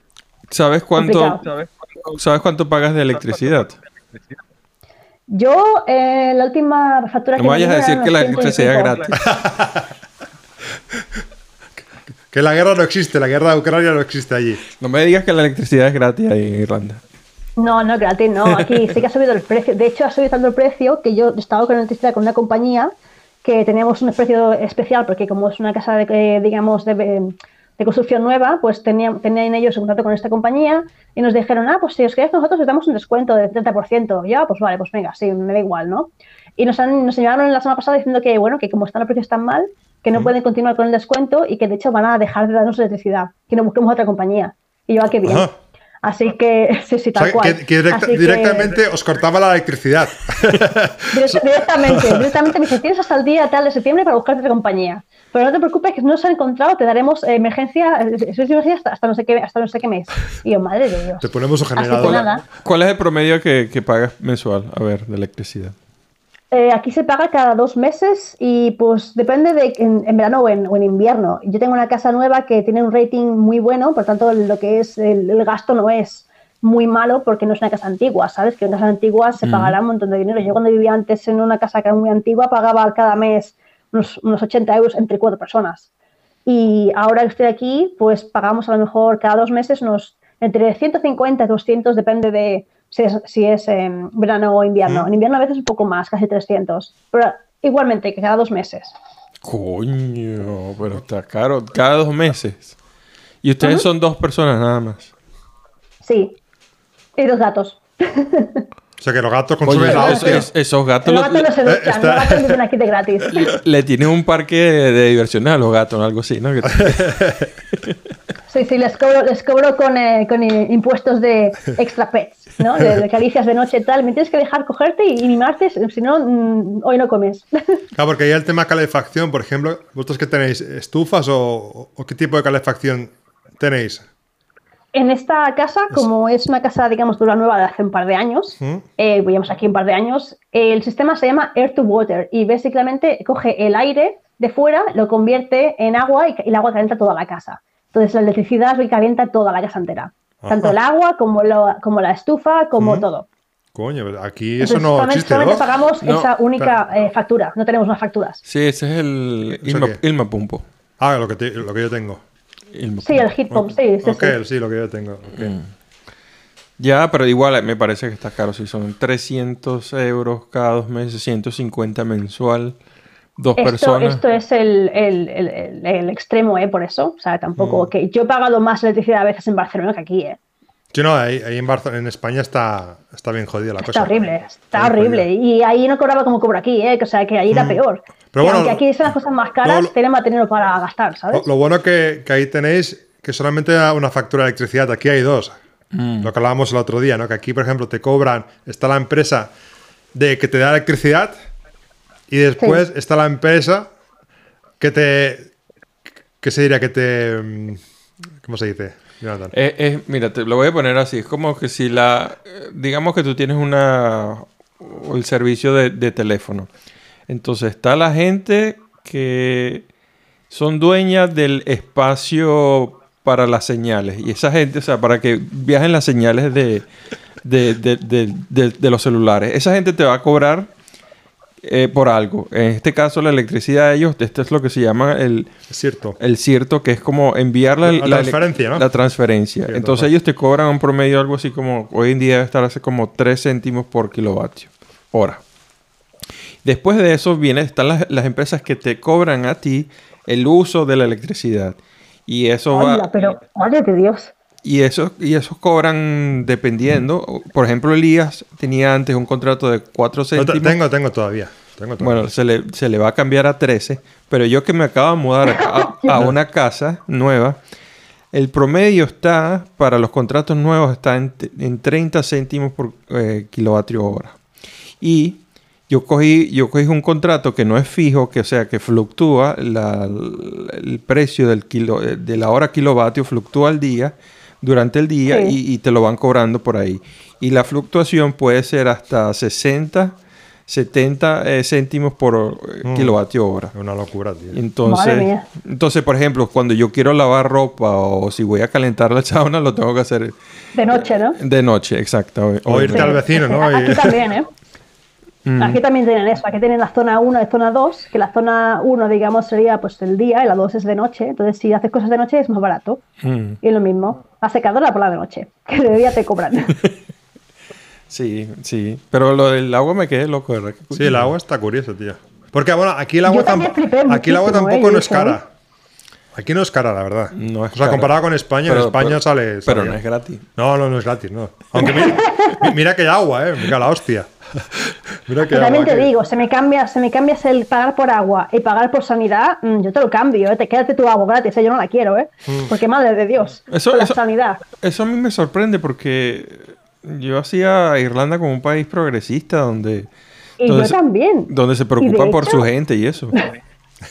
¿Sabes cuánto sabes cuánto pagas de electricidad? Yo, eh, la última factura No que me vayas a decir que la electricidad es 125. gratis. Que la guerra no existe, la guerra de Ucrania no existe allí. No me digas que la electricidad es gratis ahí en Irlanda. No, no, gratis, no. Aquí sí que ha subido el precio. De hecho, ha subido tanto el precio que yo estaba con electricidad con una compañía que teníamos un precio especial porque como es una casa, de, eh, digamos, de, de construcción nueva, pues tenían, tenían ellos un contrato con esta compañía y nos dijeron, ah, pues si os quedáis con nosotros os damos un descuento del 30%. Ya, pues vale, pues venga, sí, me da igual, ¿no? Y nos, han, nos llevaron la semana pasada diciendo que, bueno, que como están los precios tan mal, que no pueden continuar con el descuento y que de hecho van a dejar de darnos electricidad, que no busquemos otra compañía. Y yo, ah, qué bien. Ajá. Así que, sí, sí, O tal sea, cual. que, que directa- Así que- directamente os cortaba la electricidad. Direct- directamente, directamente me dice, tienes hasta el día tal de septiembre para buscarte otra compañía. Pero no te preocupes que si no se han encontrado, te daremos eh, emergencia, eh, de emergencia hasta, hasta no sé qué, hasta no sé qué mes. Y yo, madre de Dios. Te ponemos un generador. nada. ¿Cuál es el promedio que, que pagas mensual? A ver, de electricidad. Eh, aquí se paga cada dos meses y pues depende de en, en verano o en, o en invierno. Yo tengo una casa nueva que tiene un rating muy bueno, por tanto lo que es el, el gasto no es muy malo porque no es una casa antigua, ¿sabes? Que en casas antiguas se pagará un montón de dinero. Yo cuando vivía antes en una casa que era muy antigua pagaba cada mes unos, unos 80 euros entre cuatro personas. Y ahora que estoy aquí, pues pagamos a lo mejor cada dos meses unos entre 150 y 200, depende de si es, si es verano o invierno. En invierno a veces un poco más, casi 300. Pero igualmente, que cada dos meses. Coño, pero está caro. Cada dos meses. Y ustedes son dos personas nada más. Sí. Y dos gatos. O sea que los gatos Oye, consumen la es- hostia. es- esos gatos Los lo- gatos no se eh, duchan, está- los gatos viven aquí de gratis. le tienen un parque de, de diversiones a los gatos, algo así, ¿no? Sí, Sí, les cobro, les cobro con, eh, con impuestos de extra pets, ¿no? De, de caricias de noche y tal. Me tienes que dejar cogerte y, y mimarte, si no, mm, hoy no comes. Claro, porque hay el tema calefacción, por ejemplo, vosotros que tenéis estufas o, o qué tipo de calefacción tenéis. En esta casa, como es una casa, digamos, de una nueva de hace un par de años, ¿Mm? eh, aquí un par de años, el sistema se llama Air to Water y básicamente coge el aire de fuera, lo convierte en agua y, y el agua calienta toda la casa. Entonces la electricidad calienta toda la casa entera. Tanto Ajá. el agua como, lo- como la estufa, como Ujú. todo. Coño, pero aquí eso Entonces, no solamente, existe, solamente ¿no? pagamos No, esa única eh, factura, no tenemos más facturas. Sí, ese es el ¿Eso Ilma? Ilma Pumpo. Ah, lo que, te- lo que yo tengo. Sí, el heat pump, sí, sí, ok, sí. sí, lo que yo tengo. Mm. Ya, pero igual eh, me parece que está caro. Si son 300 euros cada dos meses, 150 mensual, dos Esto, personas. esto es el, el- el- el- el extremo, ¿eh? Por eso. O sea, tampoco. Mm. que Yo he pagado más electricidad a veces en Barcelona que aquí, ¿eh? Sí, no, ahí, ahí en, Barcelona, en España está, está bien jodida la cosa. Está horrible, está horrible. Y ahí no cobraba como cobro aquí, ¿eh? O sea, que ahí era Mm. peor. Pero bueno, aunque aquí son las cosas más caras, lo- tenemos dinero para gastar, ¿sabes? Lo, lo bueno que, que ahí tenéis que solamente una factura de electricidad, aquí hay dos. Mm. Lo que hablábamos el otro día, ¿no? Que aquí, por ejemplo, te cobran, está la empresa de que te da electricidad y después está la empresa que te... ¿Qué se diría? Que te... mm, ¿Cómo se dice? Eh, eh, mira, te lo voy a poner así. Es como que si la... eh, Digamos que tú tienes una... El servicio de, de teléfono. Entonces está la gente que son dueñas del espacio para las señales. Y esa gente, o sea, para que viajen las señales de- de- de- de los celulares. Esa gente te va a cobrar eh, por algo. En este caso, la electricidad de ellos, esto es lo que se llama el, cierto. el cierto, que es como enviar la, La transferencia, ¿no? La transferencia. Cierto, Entonces ellos te cobran un promedio algo así como, hoy en día debe estar hace como 3 céntimos por kilovatio hora. Después de eso vienen, están las, las empresas que te cobran a ti el uso de la electricidad. Y eso va... Hola, pero, madre de Dios. Y esos, y esos cobran dependiendo. Por ejemplo, Elías tenía antes un contrato de 4 No, te- céntimos. tengo, tengo todavía. Tengo todavía. Bueno, se le, se le va a cambiar a 13, pero yo que me acabo de mudar a, a una casa nueva, el promedio está, para los contratos nuevos, está en, en 30 céntimos por eh, kilovatio hora. Y yo cogí, yo cogí un contrato que no es fijo, que o sea, que fluctúa, la- el precio del kilo, eh, de la hora kilovatio fluctúa al día, durante el día, Sí. y, y te lo van cobrando por ahí. Y la fluctuación puede ser hasta 60, 70 eh, céntimos por eh, Mm. kilovatio hora. Es una locura, tío. Entonces, entonces, por ejemplo, cuando yo quiero lavar ropa o si voy a calentar la sauna, lo tengo que hacer De noche, ¿no? de noche, exacto. O irte Sí, al vecino, ¿no? Aquí también, ¿eh? Mm. Aquí también tienen eso. Aquí tienen la zona 1 y zona 2, que la zona 1, digamos, sería pues el día y la 2 es de noche. Entonces, si haces cosas de noche es más barato. Mm. Y es lo mismo. La secadora por la de noche, que de día te cobran. Sí, sí. Pero lo del agua me quedé loco, Sí, el agua está curioso, tío. Porque, bueno, aquí el agua, aquí el agua muchísimo, tampoco ¿eh? no es cara. Aquí no es cara, la verdad. No es o sea, cara. comparado con España, Pero- en España pero- sale, Pero no es gratis. No, no, no es gratis, no. Aunque mira, mi- mira que hay agua, eh. Mira la hostia. mira que hay también agua. te digo, se me cambia, se me cambias el pagar por agua y pagar por sanidad, mm, yo te lo cambio, ¿eh? te quédate tu agua gratis, ¿eh? yo no la quiero, ¿eh? Mm. Porque madre de Dios, Eso- la eso- sanidad. Eso a mí me sorprende porque yo hacía a Irlanda como un país progresista donde, Y donde yo se- también. donde se preocupan por hecho- su gente y eso.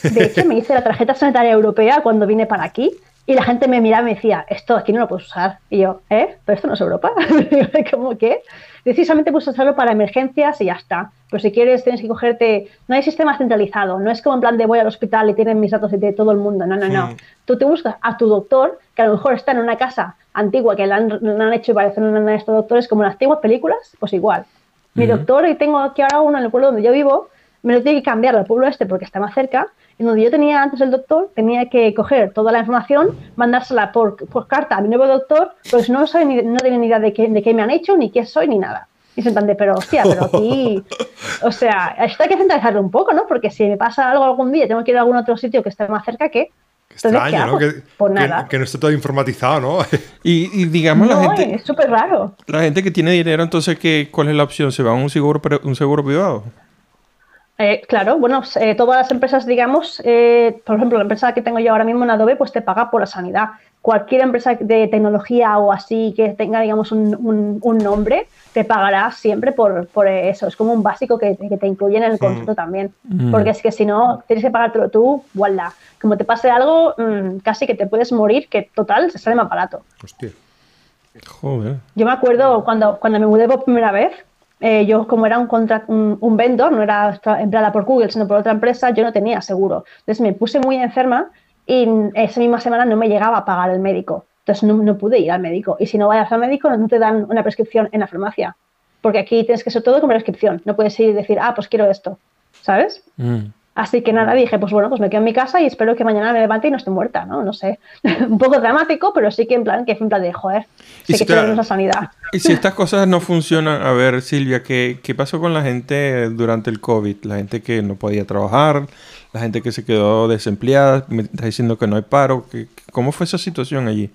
De hecho, me hice la tarjeta sanitaria europea cuando vine para aquí y la gente me miraba y me decía, esto aquí no lo puedes usar. Y yo, ¿eh? ¿Pero esto no es Europa? ¿Cómo que? Precisamente puedes usarlo para emergencias y ya está. Pero si quieres tienes que cogerte... No hay sistema centralizado, no es como en plan de voy al hospital y tienen mis datos de todo el mundo. No, no, no. Tú te buscas a tu doctor, que a lo mejor está en una casa antigua que le han, han hecho y parecen una de estos doctores como en las antiguas películas, pues igual. Mi Ujú. doctor, y tengo aquí ahora uno en el pueblo donde yo vivo, me lo tiene que cambiar al pueblo este porque está más cerca. En donde yo tenía antes el doctor, tenía que coger toda la información, mandársela por, por carta a mi nuevo doctor, porque si no, soy ni, no tengo ni idea de qué, de qué me han hecho, ni qué soy, ni nada. Y se entiende, pero hostia, pero aquí. O sea, esto hay que centralizarlo un poco, ¿no? Porque si me pasa algo algún día, tengo que ir a algún otro sitio que esté más cerca, ¿qué? Qué Entonces, ¿qué extraño, ¿no? hago? Que, Pues que- nada. que no esté todo informatizado, ¿no? Y, y digamos la No, gente, es súper raro. la gente que tiene dinero, entonces ¿qué, ¿cuál es la opción? ¿Se va a un seguro, un seguro privado? Eh, claro, bueno, eh, todas las empresas, digamos, eh, por ejemplo, la empresa que tengo yo ahora mismo en Adobe, pues te paga por la sanidad. Cualquier empresa de tecnología o así que tenga, digamos, un, nombre, te pagará siempre por, por, eso. Es como un básico que, te incluye en el contrato mm. también. Mm. Porque es que si no, tienes que pagártelo tú, voilà. Como te pase algo, mm, casi que te puedes morir, que total, se sale más barato. Hostia. Joder. Yo me acuerdo cuando, cuando me mudé por primera vez, eh, yo como era un, un, vendor, no era empleada por Google, sino por otra empresa, yo no tenía seguro. Entonces me puse muy enferma y esa misma semana no me llegaba a pagar el médico. Entonces no, pude ir al médico. Y si no vayas al médico, no te dan una prescripción en la farmacia. Porque aquí tienes que ser todo con prescripción. No puedes ir y decir, ah, pues quiero esto. ¿Sabes? Mm. Así que nada, dije, pues bueno, pues me quedo en mi casa y espero que mañana me levante y no esté muerta, ¿no? No sé. un poco dramático, pero sí que en plan, que fue en plan de, joder, sí que tenemos la sanidad. Y si estas cosas no funcionan, a ver, Silvia, ¿qué, ¿qué pasó con la gente durante el COVID? La gente que no podía trabajar, la gente que se quedó desempleada, me estás diciendo que no hay paro. ¿Cómo fue esa situación allí?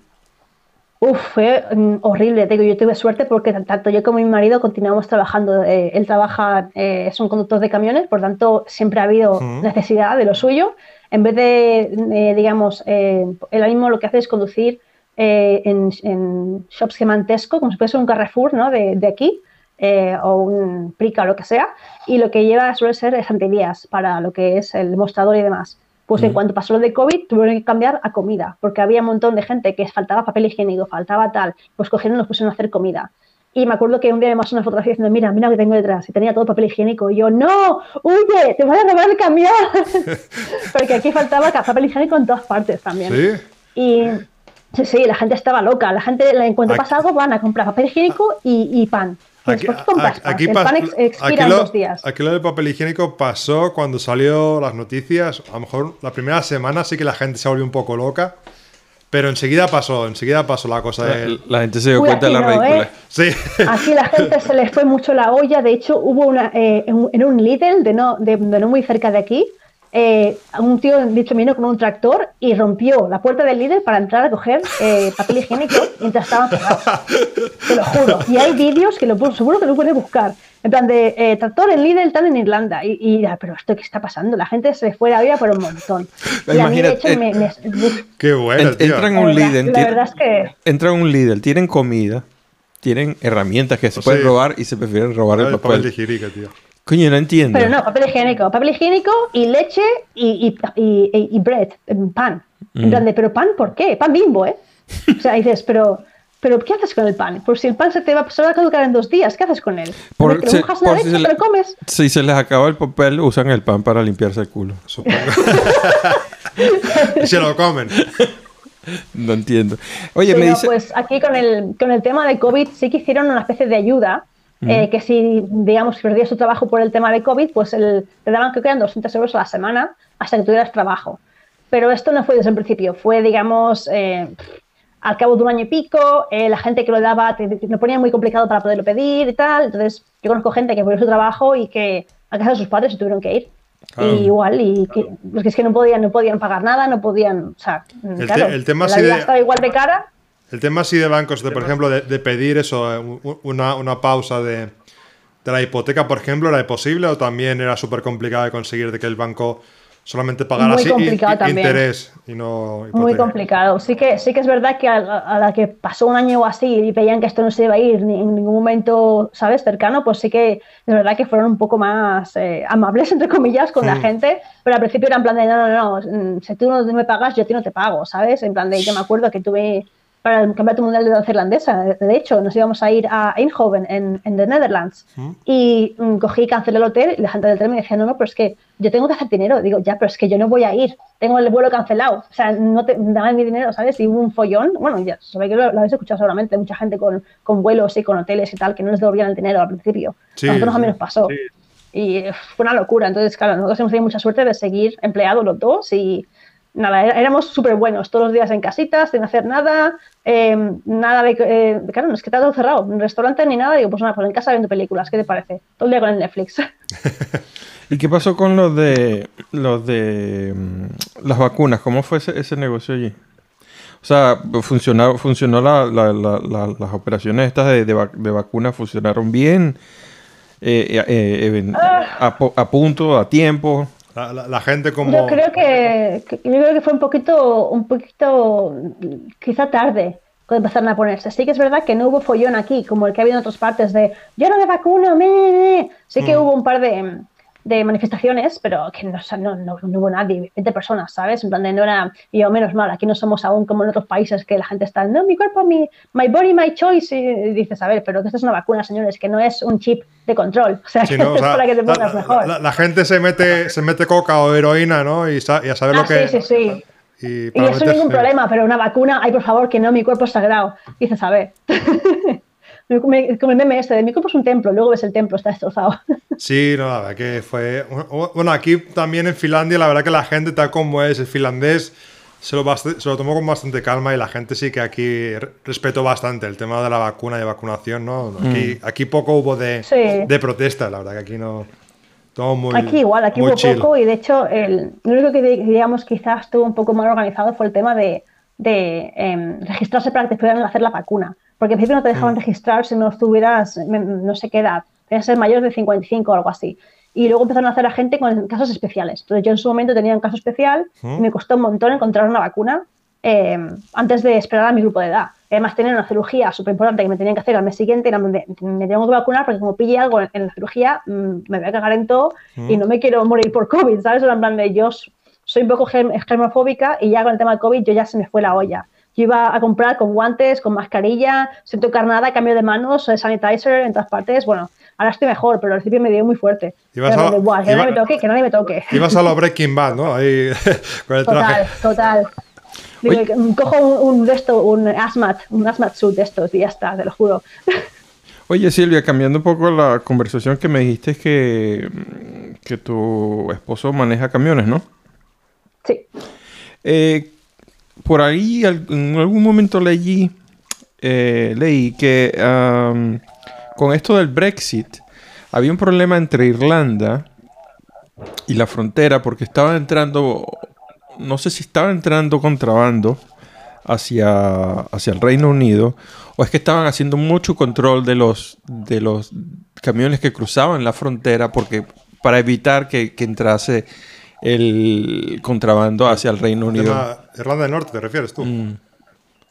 Uf, fue mm, horrible. Digo, yo tuve suerte porque tanto yo como mi marido continuamos trabajando. Eh, él trabaja, eh, es un conductor de camiones, por tanto, siempre ha habido necesidad de lo suyo. En vez de, eh, digamos, él mismo lo que hace es conducir en, shops gemantesco, como si fuese un Carrefour ¿no? de, de aquí, o un Prica o lo que sea, y lo que lleva suele ser estanterías para lo que es el mostrador y demás. Pues en cuanto pasó lo de COVID, tuvieron que cambiar a comida, porque había un montón de gente que faltaba papel higiénico, faltaba tal, pues cogieron y nos pusieron a hacer comida. Y me acuerdo que un día me pasó una fotografía diciendo, mira, mira lo que tengo detrás. Y tenía todo papel higiénico. Y yo, no, huye, te voy a robar el camión. Porque aquí faltaba papel higiénico en todas partes también. Sí. Y sí, sí, la gente estaba loca. La gente, en cuanto pasa algo, van a comprar papel higiénico y pan. Aquí, aquí, aquí lo del papel higiénico pasó cuando salió las noticias. A lo mejor la primera semana sí que la gente se volvió un poco loca. Pero enseguida pasó, enseguida pasó la cosa de... La, gente se dio cuenta de la ridícula. ¿eh? Sí. Aquí la gente se les fue mucho la olla. De hecho, hubo una eh, en, un Lidl de no, de no muy cerca de aquí, eh, un tío, dicho, vino con un tractor y rompió la puerta del líder para entrar a coger eh, papel higiénico mientras estaban cerrados. Te lo juro. Y hay vídeos que lo seguro que lo puedes buscar. En plan de eh, tractor en Lidl tal en Irlanda. Y, y pero esto qué está pasando, la gente se fue a vida por un montón. Y a mí, de hecho, me, Qué bueno. tío. Entran un Lidl. La verdad es que. Entran un Lidl, tienen comida, tienen herramientas que se pueden robar y se prefieren robar el, papel. papel higiénico, tío. Coño, no entiendo. Pero no, papel higiénico. Papel higiénico y leche y, y, y, bread, pan. En mm. plan de, ¿pero pan por qué? Pan bimbo, ¿eh? O sea, dices, pero, pero ¿qué haces con el pan? Por si el pan se te va a caducar en dos días, ¿qué haces con él? Por, si, se le, comes. Si se les acaba el papel, usan el pan para limpiarse el culo. Supongo. se lo comen. No entiendo. Oye, me dice... Pues aquí con el, con el tema de COVID sí que hicieron una especie de ayuda eh, que si, digamos, perdías tu trabajo por el tema de COVID, pues el, te daban que quedan 200 euros a la semana hasta que tuvieras trabajo. Pero esto no fue desde el principio, fue, digamos, eh, al cabo de un año y pico, eh, la gente que lo daba te, lo ponía muy complicado para poderlo pedir y tal. Entonces, yo conozco gente que perdió su trabajo y que a casa de sus padres se tuvieron que ir. Y igual, y que, porque es que no podían, no podían pagar nada, no podían, o sea, el, claro, el tema la vida estaba igual de cara el tema así de bancos, de, por ejemplo, de, pedir eso, eh, una, pausa de, la hipoteca, por ejemplo, ¿era posible o también era súper complicado de conseguir de que el banco solamente pagara así interés y no Muy complicado. Sí que, sí que es verdad que a, la que pasó un año o así y veían que esto no se iba a ir ni en ningún momento, ¿sabes?, cercano, pues sí que es verdad que fueron un poco más eh, amables, entre comillas, con la hmm. gente, pero al principio era en plan de, no, no, no, mm, si tú no me pagas, yo a ti no te pago, ¿sabes? En plan de, yo me acuerdo que tuve para el Campeonato Mundial de Danza Irlandesa. De hecho, nos íbamos a ir a Eindhoven, en, en The Netherlands. Y mm, cogí, cancelé el hotel y la gente del hotel me decía, no, no, pero es que yo tengo que hacer dinero. Digo, ya, pero es que yo no voy a ir. Tengo el vuelo cancelado. O sea, no te daban mi dinero, ¿sabes? Y hubo un follón. Bueno, ya sabéis que lo, habéis escuchado seguramente. Mucha gente con, con, vuelos y con hoteles y tal, que no les devolvían el dinero al principio. a nosotros también nos pasó. Y fue una locura. Entonces, claro, nosotros hemos tenido mucha suerte de seguir empleados los dos y nada, éramos súper buenos, todos los días en casitas, sin hacer nada, eh, nada de, eh, claro, no es que está todo cerrado, un restaurante ni nada, digo, pues nada, pues en casa viendo películas, ¿qué te parece? Todo el día con el Netflix. ¿Y qué pasó con los de los de mm, las vacunas? ¿Cómo fue ese, negocio allí? O sea, funcionó, funcionó las operaciones estas de, de, vacunas funcionaron bien. eh, eh, a, a, punto, a tiempo. La, gente como... Yo creo que, yo creo que fue un poquito, un poquito, quizá tarde cuando empezaron a ponerse. Sí que es verdad que no hubo follón aquí, como el que ha habido en otras partes de yo no me vacuno, me, Sí que mm. hubo un par de, de manifestaciones, pero que no, no, no, hubo nadie, 20 personas, ¿sabes? En plan de no era, y yo, menos mal, aquí no somos aún como en otros países que la gente está, no, mi cuerpo, mi, my body, my choice, y dices, a ver, pero que esto es una vacuna, señores, que no es un chip de control, o sea, que es para que te pongas mejor. La, gente se mete, se mete coca o heroína, ¿no? Y, sa ya sabe lo ah, que... Sí, sí, sí. Y, y eso es ningún problema, pero una vacuna, ay, por favor, que no, mi cuerpo es sagrado. Dices, a ver. como el meme este de mi cuerpo es un templo, luego ves el templo, está destrozado. Sí, no, la verdad que fue. Bueno, aquí también en Finlandia, la verdad que la gente, tal como es el finlandés, se lo, se lo tomó con bastante calma y la gente sí que aquí respetó bastante el tema de la vacuna y vacunación, ¿no? Aquí, mm. aquí poco hubo de, de protesta, la verdad que aquí no. Todo muy, aquí igual, aquí hubo poco y de hecho el, lo único que digamos quizás estuvo un poco mal organizado fue el tema de, de em, registrarse para que te pudieran hacer la vacuna. Porque al principio no te dejaban registrar si no estuvieras, no sé qué edad, tenías que ser mayor de 55 o algo así. Y luego empezaron a hacer a gente con casos especiales. Entonces yo en su momento tenía un caso especial y me costó un montón encontrar una vacuna eh, antes de esperar a mi grupo de edad. Además tenía una cirugía súper importante que me tenían que hacer al mes siguiente y me, tengo que vacunar porque como pille algo en, la cirugía mm, me voy a cagar en todo y no me quiero morir por COVID, ¿sabes? En plan de yo soy un poco germofóbica y ya con el tema del COVID yo ya se me fue la olla. Yo iba a comprar con guantes, con mascarilla, sin tocar nada, cambio de manos, sanitizer en todas partes. Bueno, ahora estoy mejor, pero al principio me dio muy fuerte. Ibas a, que nadie me toque, que nadie me toque. Ibas a lo Breaking Bad, ¿no? Ahí, con el traje. Total, total. cojo un, un, esto, un asmat, un asmat suit de estos y ya está, te lo juro. Oye Silvia, cambiando un poco la conversación que me dijiste que, que tu esposo maneja camiones, ¿no? Sí. Eh, por ahí en algún momento leí, eh, leí que con esto del Brexit había un problema entre Irlanda y la frontera porque estaba entrando, no sé si estaba entrando contrabando hacia, hacia el Reino Unido o es que estaban haciendo mucho control de los, de los camiones que cruzaban la frontera porque para evitar que, que entrase el contrabando hacia el Reino Unido. Irlanda del Norte, ¿te refieres tú? Mm.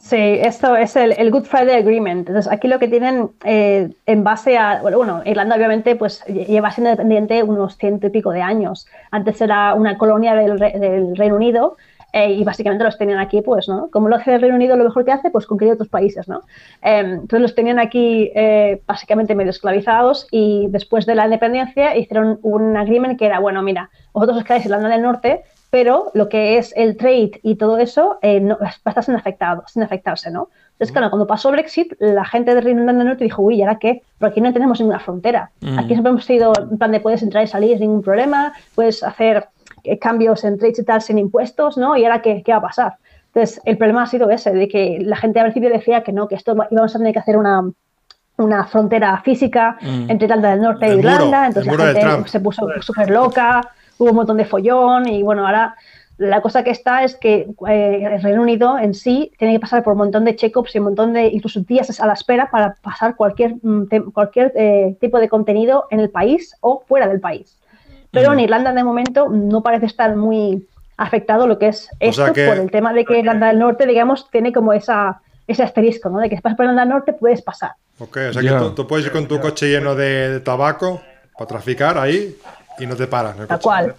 Sí, esto es el, Good Friday Agreement. Entonces, aquí lo que tienen eh, en base a, bueno, Irlanda obviamente pues lleva siendo independiente unos ciento y pico de años. Antes era una colonia del, del Reino Unido eh, y básicamente los tenían aquí, pues, ¿no? Como lo hace el Reino Unido, lo mejor que hace, pues conquistar otros países, ¿no? Em, entonces los tenían aquí eh, básicamente medio esclavizados y después de la independencia hicieron un agreement que era, bueno, mira, vosotros os quedáis en Irlanda del Norte, pero lo que es el trade y todo eso eh, no, va a estar sin, afectado, sin afectarse, ¿no? Entonces, claro, cuando pasó Brexit, la gente de Reino Unido del Norte dijo, uy, ¿y ahora qué? Porque aquí no tenemos ninguna frontera. Aquí siempre hemos sido en plan de puedes entrar y salir sin ningún problema, puedes hacer eh, cambios en trades y tal sin impuestos, ¿no? Y ahora, ¿qué, qué va a pasar? Entonces, el problema ha sido ese, de que la gente al principio decía que no, que esto íbamos a tener que hacer una, una frontera física mm. entre Irlanda del Norte e Irlanda, entonces la gente se puso súper loca, hubo un montón de follón y bueno, ahora la cosa que está es que eh, el Reino Unido en sí tiene que pasar por un montón de check-ups y un montón de incluso días a la espera para pasar cualquier, mm, cualquier eh, tipo de contenido en el país o fuera del país. Pero en Irlanda de momento no parece estar muy afectado lo que es esto por el tema de que Irlanda del Norte, digamos, tiene como esa, ese asterisco, ¿no? De que si pasas por Irlanda del Norte puedes pasar. Ok, o sea que tú, puedes ir con tu coche lleno de, tabaco para traficar ahí y no te paras. Tal cual.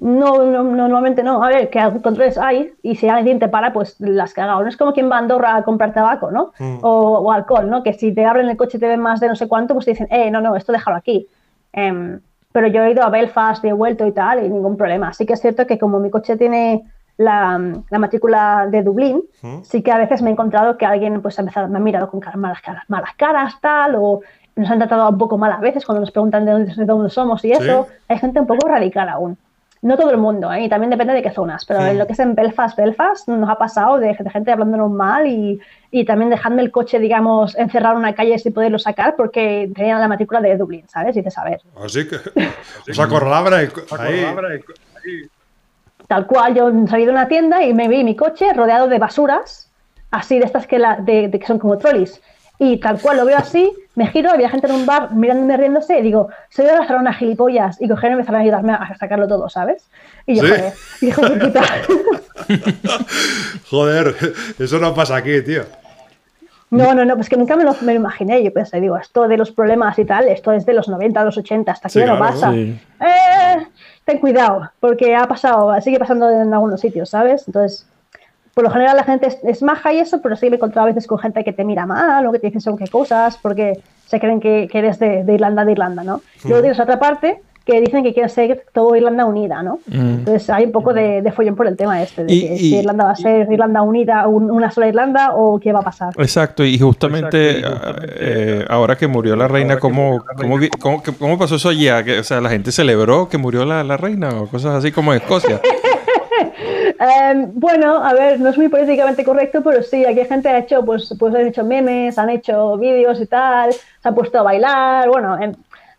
No, no, normalmente no. A ver, que controles hay y si alguien te para, pues las cagado. No es como quien va a Andorra a comprar tabaco, ¿no? Mm. O, alcohol, ¿no? Que si te abren el coche y te ven más de no sé cuánto, pues te dicen, eh, no, no, esto déjalo aquí. Eh, pero yo he ido a Belfast y he vuelto y tal, y ningún problema. Sí que es cierto que como mi coche tiene la, la matrícula de Dublín, sí que a veces me he encontrado que alguien pues, ha empezado, me ha mirado con malas caras, malas caras, tal, o nos han tratado un poco mal a veces cuando nos preguntan de dónde, de dónde somos y eso. Hay gente un poco radical aún. No todo el mundo, ¿eh? y también depende de qué zonas, pero en lo que es en Belfast, Belfast, nos ha pasado de, gente hablándonos mal y, y, también dejando el coche, digamos, encerrado en una calle sin poderlo sacar porque tenían la matrícula de Dublín, ¿sabes? Y dices, a ver. Así que os acorralabra ahí. Tal cual, yo salí de una tienda y me vi mi coche rodeado de basuras, así de estas que, la, de, que son como trolleys. Y tal cual lo veo así, me giro, había gente en un bar mirándome riéndose y digo, soy de Barcelona, gilipollas. Y cogieron y empezaron a ayudarme a sacarlo todo, ¿sabes? Y yo, ¿Sí? joder, hijo de puta. Joder, eso no pasa aquí, tío. No, no, no, pues que nunca me lo, me lo imaginé. Yo pensé, digo, esto de los problemas y tal, esto es de los 90, los 80, hasta aquí Sí, ya no claro. pasa. Sí. Eh, ten cuidado, porque ha pasado, sigue pasando en algunos sitios, ¿sabes? Entonces, por lo general la gente es, es maja y eso, pero sí me he encontrado a veces con gente que te mira mal o que te dicen según qué cosas, porque se creen que, que eres de, de Irlanda, de Irlanda, ¿no? Luego tienes otra parte que dicen que quieren ser todo Irlanda unida, ¿no? Entonces hay un poco de, de follón por el tema este, de Y- que y- si Irlanda va a ser Irlanda unida, un- una sola Irlanda, o qué va a pasar. Exacto, y justamente, Exacto, y justamente, eh, ahora que murió la reina, ¿cómo, cómo, cómo- pasó eso allá? O sea, ¿la gente celebró que murió la, la reina o cosas así como en Escocia? Em, bueno, a ver, no es muy políticamente correcto, pero sí, aquí gente ha hecho, pues, pues han hecho memes, han hecho vídeos y tal, se han puesto a bailar, bueno, em,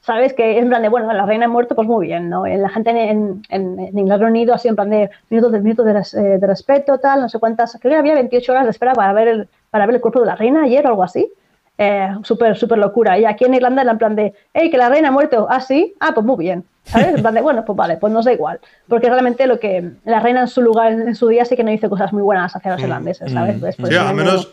sabes que es en plan de, bueno, la reina ha muerto, pues muy bien, ¿no? En La gente en, en, en Inglaterra Unido ha sido en plan de minutos de, minutos de, res- eh, de respeto, tal, no sé cuántas, creo que había 28 horas de espera para ver el, para ver el cuerpo de la reina ayer o algo así. Eh, súper, súper locura. Y aquí en Irlanda era en plan de, hey, que la reina ha muerto. Ah, sí. Ah, pues muy bien. ¿Sabes? En plan de, bueno, pues vale, pues nos da igual. Porque realmente lo que la reina en su lugar, en su día, sí que no hizo cosas muy buenas hacia los irlandeses, ¿sabes? Entonces, pues, Sí, al no- menos,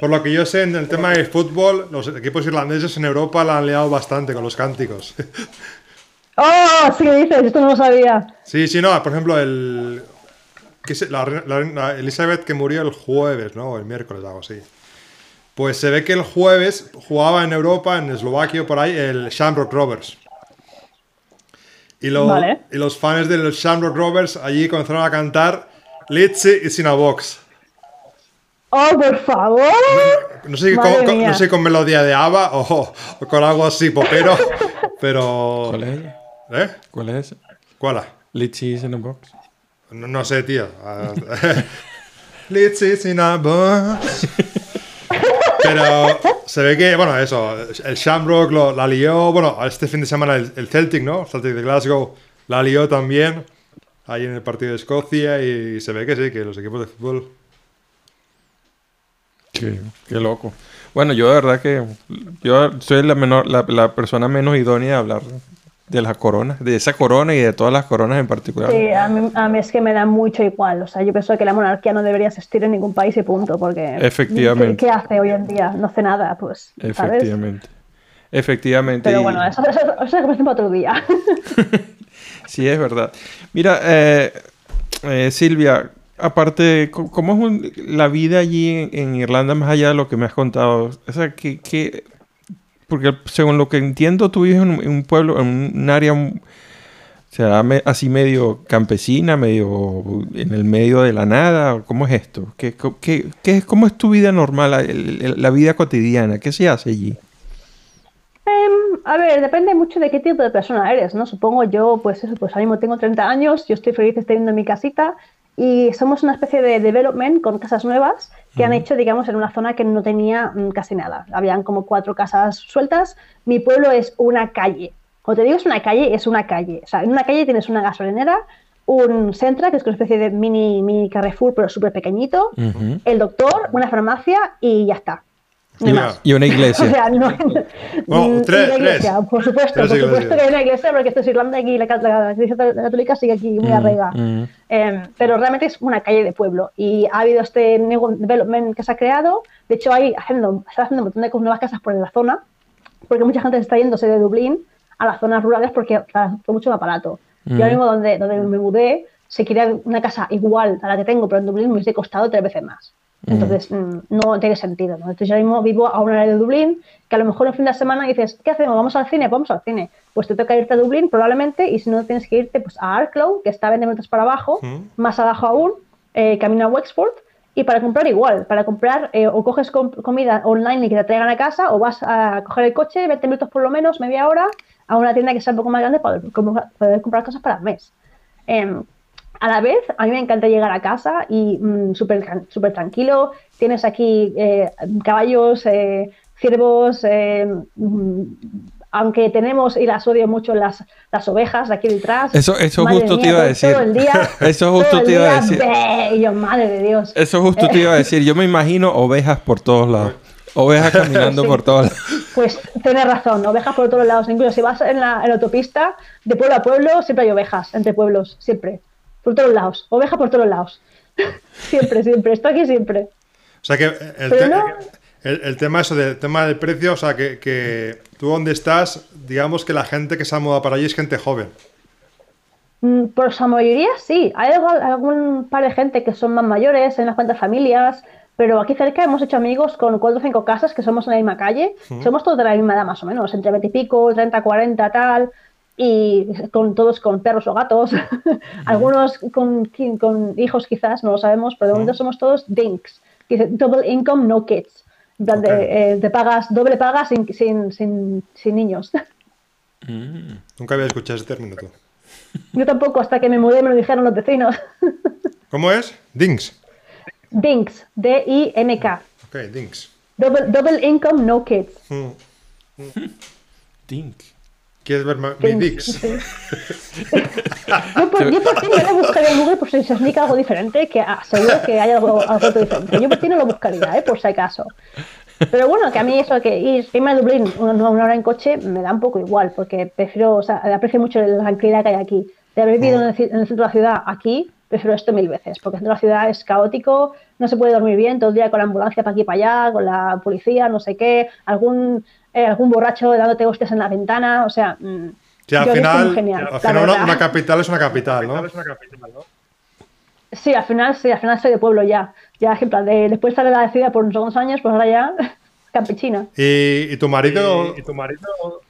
por lo que yo sé, en el tema del fútbol, los equipos irlandeses en Europa la han liado bastante con los cánticos. ¡Oh! Sí que dices, esto no lo sabía. Sí, sí, no, por ejemplo, el. que se- la, Elizabeth que murió el jueves, ¿no? O el miércoles, algo así. Pues se ve que el jueves jugaba en Europa, en Eslovaquia o por ahí, el Shamrock Rovers. Y, lo- Vale. y los fans del Shamrock Rovers allí comenzaron a cantar Litzy y Box. ¡Oh, por favor! No sé, con, con- mía. no sé con melodía de ABBA o, o con algo así popero, pero... ¿Cuál es ella? ¿Eh? ¿Cuál es esa? ¿Cuál? Litchis in a box. No, no sé, tío. Sit in a box. Pero se ve que, bueno, eso, el Shamrock lo- la lió, bueno, este fin de semana el, el Celtic, ¿no? El Celtic de Glasgow la lió también, ahí en el partido de Escocia, y se ve que sí, que los equipos de fútbol... Qué, qué loco. Bueno, yo de verdad que yo soy la menor, la, la persona menos idónea de hablar de las coronas, de esa corona y de todas las coronas en particular. Sí, a mí, a mí es que me da mucho igual. O sea, yo pienso que la monarquía no debería existir en ningún país y punto, porque... Efectivamente. ¿Qué, qué hace hoy en día? No hace nada, pues, ¿sabes? Efectivamente. Efectivamente. Pero y- bueno, eso, eso, eso es conversación para otro día. Sí, es verdad. Mira, eh, eh, Silvia, aparte, ¿cómo es un- la vida allí en, en Irlanda más allá de lo que me has contado? O sea, que, que- porque según lo que entiendo, tú vives en un, pueblo, en un área, mm, o sea, me- así medio campesina, medio en el medio de la nada. ¿Cómo es esto? ¿Qué, qué- qué ¿Cómo es tu vida normal, la, vida cotidiana? ¿Qué se hace allí? Em, a ver, depende mucho de qué tipo de persona eres, ¿no? Supongo yo, pues eso, pues ahora mismo tengo 30 años, yo estoy feliz teniendo mi casita y somos una especie de development con casas nuevas que han hecho, digamos, en una zona que no tenía mm, casi nada. Habían como cuatro casas sueltas. Mi pueblo es una calle. Cuando te digo es una calle, es una calle. O sea, en una calle tienes una gasolinera, un Centra, que es una especie de mini, mini Carrefour, pero súper pequeñito, el doctor, una farmacia y ya está. Más. Y una iglesia. O sea, no. Bueno, Mm, tres, iglesia, tres. por supuesto, Tres por supuesto que hay una iglesia, porque esto es Irlanda y aquí la, la iglesia católica sigue aquí muy Mm, arriba. mm. Eh, pero realmente es una calle de pueblo y ha habido este new development que se ha creado. De hecho, hay haciendo, está haciendo un montón de nuevas casas por la zona, porque mucha gente está yéndose de Dublín a las zonas rurales porque claro, fue mucho más barato. Yo ahora mismo donde, donde me mudé, si quería una casa igual a la que tengo, pero en Dublín me hubiese costado tres veces más. Entonces, mm, no tiene sentido. ¿no? Entonces, yo mismo vivo a una área de Dublín, que a lo mejor un fin de semana dices, ¿qué hacemos? ¿Vamos al cine? Pues Vamos al cine. Pues te toca irte a Dublín probablemente, y si no, tienes que irte pues, a Arklow, que está 20 minutos para abajo, Mm. más abajo aún, eh, camino a Wexford, y para comprar igual, para comprar eh, o coges com- comida online y que te traigan a casa, o vas a coger el coche, 20 minutos por lo menos, media hora, a una tienda que sea un poco más grande para poder, poder comprar cosas para el mes. Em, a la vez, a mí me encanta llegar a casa y mm, súper súper tranquilo. Tienes aquí eh, caballos, eh, ciervos, eh, mm, aunque tenemos, y las odio mucho, las, las ovejas de aquí detrás. Eso- eso Madre justo te mía, iba a decir. Todo el día. Eso justo todo el te iba a decir. Yo, madre de Dios. Eso justo te iba a decir. Yo me imagino ovejas por todos lados. Ovejas caminando Sí. por todos lados. Pues tienes razón, ovejas por todos lados. Incluso si vas en la, en la autopista, de pueblo a pueblo, siempre hay ovejas, entre pueblos, siempre. Por todos lados, ovejas por todos lados. siempre, siempre, esto aquí siempre. O sea que el, te- no- el- el tema eso del tema del precio, o sea que, que tú donde estás, digamos que la gente que se ha mudado para allí es gente joven. Mm, Por su mayoría sí. Hay algún par de gente que son más mayores, en unas cuantas familias, pero aquí cerca hemos hecho amigos con cuatro o cinco casas que somos en la misma calle. Somos todos de la misma edad más o menos, entre 20 y pico, 30, 40, tal. Y con todos con perros o gatos. Algunos con, con hijos quizás, no lo sabemos, pero de momento somos todos dinks. que dice Double income, no kids. En plan, de, Ok. eh, te pagas, doble paga sin, sin, sin, sin niños. Nunca había escuchado ese término tú. Yo tampoco, hasta que me mudé me lo dijeron los vecinos. ¿Cómo es? Dings. Dinks, D-I-N-K. Ok, Dings. Double, double income, no kids. Mm. Tink. ¿Quieres ver ma- mi Dinks. Dix? Yo por, yo por ti no le buscaría en Google por si se explica algo diferente, que ah, seguro que hay algo, algo diferente. Yo por ti no lo buscaría, ¿eh? por si acaso. Pero bueno, que a mí eso de que ir, irme a Dublín una, una hora en coche me da un poco igual, porque prefiero, o sea, aprecio mucho la tranquilidad que hay aquí. De haber vivido en el, en el centro de la ciudad aquí, prefiero esto mil veces, porque el centro de la ciudad es caótico, no se puede dormir bien todo el día con la ambulancia para aquí y para allá, con la policía, no sé qué, algún, eh, algún borracho dándote hostias en la ventana, o sea... mm, Sí, al final, genial, al final una, capital es una capital, ¿no? Sí, al final, sí, al final soy de pueblo ya. Ya, en plan, de, después de estar en la ciudad por unos años, pues ahora ya campechina. ¿Y, y tu marido ¿Y tu marido?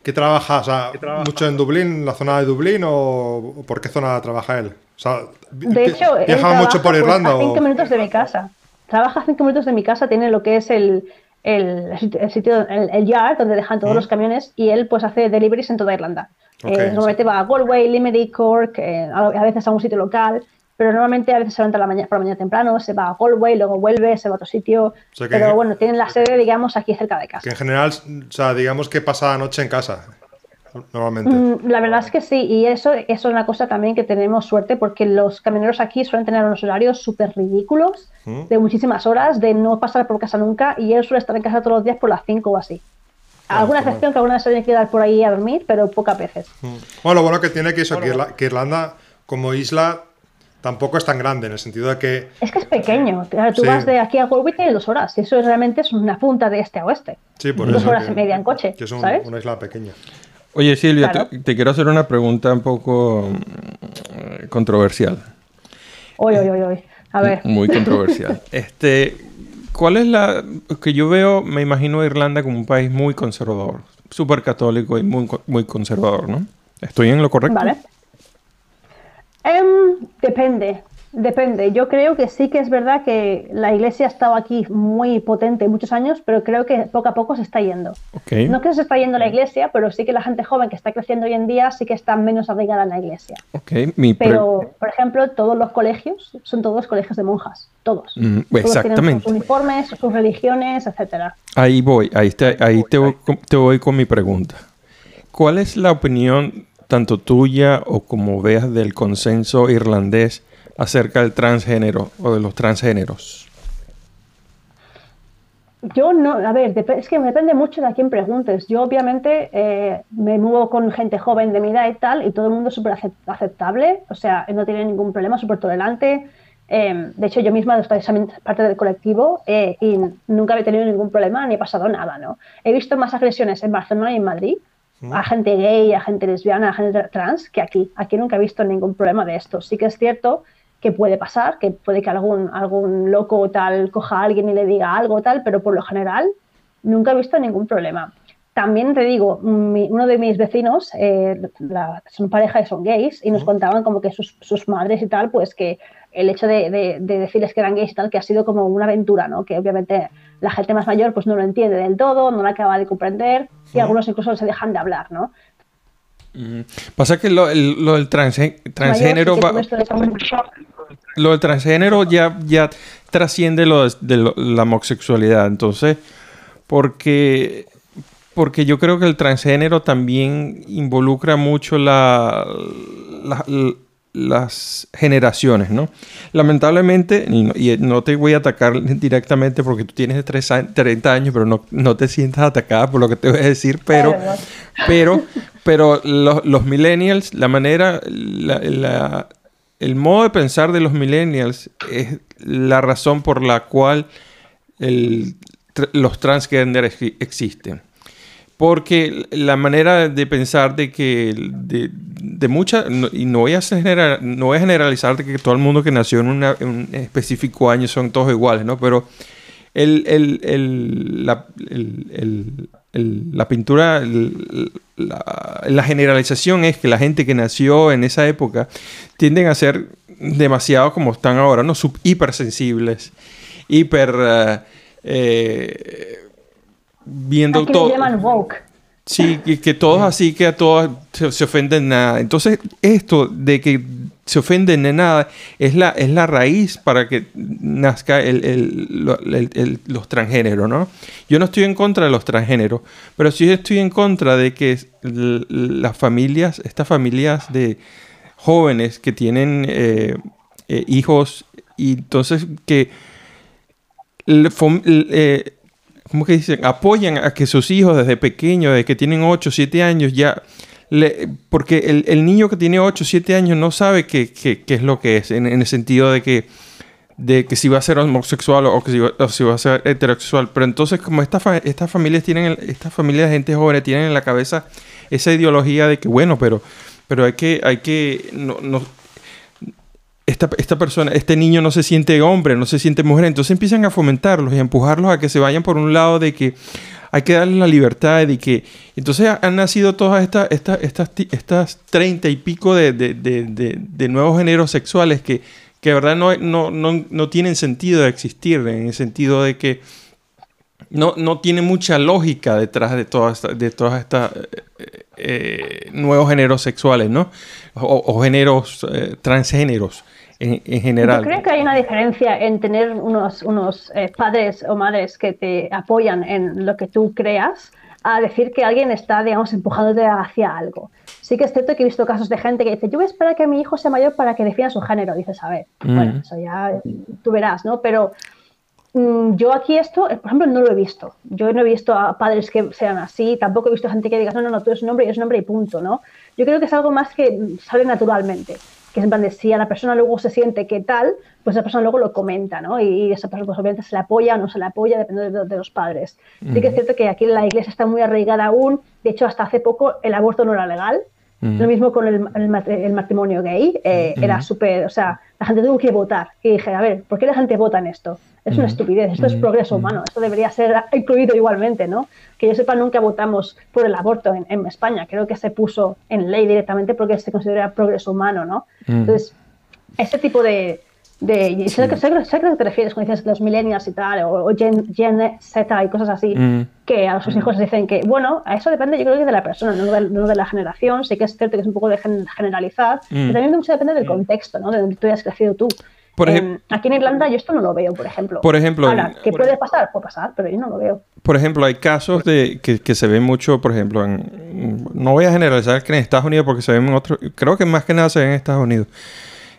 qué trabaja? O sea, trabaja? ¿mucho en Dublín, en la zona de Dublín o por qué zona trabaja él? O sea, vi- De hecho, él ¿viaja mucho por pues, Irlanda? a cinco o- minutos de mi casa. Trabaja a cinco minutos de mi casa, tiene lo que es el, el, sitio- el sitio, el, el yard, donde dejan todos los camiones, y él pues hace deliveries en toda Irlanda. Eh, normalmente va a Galway, Limerick, Cork, eh, a veces a un sitio local, pero normalmente a veces se levanta la mañana, por la mañana temprano, se va a Galway, luego vuelve, se va a otro sitio. sea que- pero bueno, tienen la sede, digamos, aquí cerca de casa. Que en general, o sea, digamos que pasa la noche en casa, normalmente. Mm, La verdad es que sí, y eso, eso es una cosa también que tenemos suerte porque los camioneros aquí suelen tener unos horarios súper ridículos, Mm. de muchísimas horas, de no pasar por casa nunca, y él suele estar en casa todos los días por las 5 o así. Alguna claro. excepción que alguna vez se tiene que quedar por ahí a dormir, pero pocas veces. Mm. Bueno, lo bueno que tiene que eso, que, Irla- que Irlanda como isla tampoco es tan grande, en el sentido de que Es que es pequeño, claro, tú Sí. vas de aquí a Galway tienes dos horas, y eso realmente es una punta de este a oeste. sí, por Dos eso horas que- y media en coche, que es un- ¿sabes? una isla pequeña. Oye, Silvia, Claro. te, te quiero hacer una pregunta un poco mm, controversial. Oy, oy, oy. A ver, Muy controversial. este, ¿cuál es la que yo veo? Me imagino a Irlanda como un país muy conservador, súper católico y muy, muy conservador, ¿no? ¿Estoy en lo correcto? Vale. Em, depende, depende. Yo creo que sí que es verdad que la iglesia ha estado aquí muy potente muchos años, pero creo que poco a poco se está yendo. Ok. No que se está yendo la iglesia, pero sí que la gente joven que está creciendo hoy en día sí que está menos arraigada en la iglesia. mi Pero, por ejemplo, todos los colegios son todos colegios de monjas, todos. Mm, Todos exactamente. tienen sus uniformes, sus religiones, etcétera. Ahí voy, ahí, te, ahí te, voy, con- te voy con mi pregunta. ¿Cuál es la opinión, tanto tuya o como veas, del consenso irlandés acerca del transgénero o de los transgéneros? Yo no, a ver, es que me depende mucho de a quién preguntes. Yo obviamente eh, me muevo con gente joven de mi edad y tal, y todo el mundo es súper acep- aceptable, o sea, no tiene ningún problema, súper tolerante. Eh, de hecho, yo misma estoy también parte del colectivo eh, y nunca he tenido ningún problema ni he pasado nada, ¿no? He visto más agresiones en Barcelona y en Madrid, a gente gay, a gente lesbiana, a gente trans, que aquí. Aquí nunca he visto ningún problema de esto. Sí que es cierto que puede pasar, que puede que algún, algún loco tal coja a alguien y le diga algo tal, pero por lo general nunca he visto ningún problema. También te digo, mi- uno de mis vecinos eh, la- son pareja y son gays y nos contaban como que sus, sus madres y tal, pues que el hecho de, de- de decirles que eran gays y tal, que ha sido como una aventura, ¿no? Que obviamente la gente más mayor pues no lo entiende del todo, no lo acaba de comprender y algunos incluso se dejan de hablar, ¿no? Pasa que lo, el- lo del transgé- transgénero, va- lo del transgénero ya, ya trasciende lo de, de lo- la homosexualidad. Entonces, porque, porque yo creo que el transgénero también involucra mucho la, la, las generaciones, ¿no? Lamentablemente, y no te voy a atacar directamente porque tú tienes 30 años, pero no, no te sientas atacada por lo que te voy a decir, pero, pero, pero los, los millennials, la manera, la, el modo de pensar de los millennials es la razón por la cual los transgender existen. Porque la manera de pensar de que de, muchas, y no voy, a no generalizar de que todo el mundo que nació en, un específico año son todos iguales, ¿no? Pero el, el, la, la, pintura, la, generalización es que la gente que nació en esa época tienden a ser demasiado como están ahora, ¿no? Sub, hipersensibles, hiper... Eh, eh, viendo todo. llaman woke. Sí, que, todos así, que a todos se, ofenden nada. Entonces, esto de que se ofenden de nada es la, es la raíz para que nazca los transgéneros, ¿no? Yo no estoy en contra de los transgéneros, pero sí estoy en contra de que las familias, estas familias de jóvenes que tienen eh, eh, hijos y entonces que eh, ¿cómo que dicen? Apoyan a que sus hijos desde pequeños, desde que tienen 8, 7 años, ya... porque el, niño que tiene 8, 7 años no sabe qué, es lo que es, en, el sentido de que, de que si va a ser homosexual o que si va, a ser heterosexual. Pero entonces, como estas familias tienen, estas familias de gente joven tienen en la cabeza esa ideología de que, bueno, pero, pero hay que, hay que, no, esta, persona, este niño no se siente hombre, no se siente mujer, entonces empiezan a fomentarlos y a empujarlos a que se vayan por un lado de que hay que darles la libertad y que entonces han nacido todas estas estas estas estas treinta y pico de, nuevos géneros sexuales que, que de verdad no, no, no, tienen sentido de existir en el sentido de que no, no tiene mucha lógica detrás de todas de todas estas eh, eh, nuevos géneros sexuales, ¿no? O, géneros eh, transgéneros en, general. Yo creo que hay una diferencia en tener unos, unos eh, padres o madres que te apoyan en lo que tú creas a decir que alguien está, digamos, empujándote hacia algo. Sí que es cierto que he visto casos de gente que dice, yo voy a esperar a que mi hijo sea mayor para que defina su género. Dices, a ver, mm. bueno, eso ya tú verás, ¿no? Pero mm, yo aquí esto, por ejemplo, no lo he visto. Yo no he visto a padres que sean así, tampoco he visto gente que diga, no, no, no, tú eres un hombre y eres un hombre y punto, ¿no? Yo creo que es algo más que sale naturalmente que es en plan de si a la persona luego se siente que tal, pues esa persona luego lo comenta, ¿no? Y, esa persona pues obviamente se le apoya o no se le apoya, depende de, los padres. Sí que es cierto que aquí la iglesia está muy arraigada aún, de hecho hasta hace poco el aborto no era legal, lo mismo con el, el, matrimonio gay, eh, era súper, o sea, la gente tuvo que votar. Y dije, a ver, ¿por qué la gente vota en esto? Es una estupidez, esto es progreso humano, esto debería ser incluido igualmente, ¿no? Que yo sepa, nunca votamos por el aborto en, España, creo que se puso en ley directamente porque se considera progreso humano, ¿no? Entonces, este tipo de, de, sé, que, sé, sé, que te refieres cuando dices los millennials y tal, o, Gen, Z y cosas así, mm. que a sus hijos les dicen que, bueno, a eso depende yo creo que de la persona, no de, no de la generación. Sí que es cierto que es un poco de generalizar, mm. pero también mucho depende del mm. contexto, ¿no? De donde tú hayas crecido tú. Por em, aquí en Irlanda yo esto no lo veo, por ejemplo. Por ejemplo, Ahora, ¿qué puede pasar? Puede pasar, pero yo no lo veo. Por ejemplo, hay casos de que, que se ven mucho, por ejemplo, en, no voy a generalizar que en Estados Unidos porque se ven en otros, creo que más que nada se ven en Estados Unidos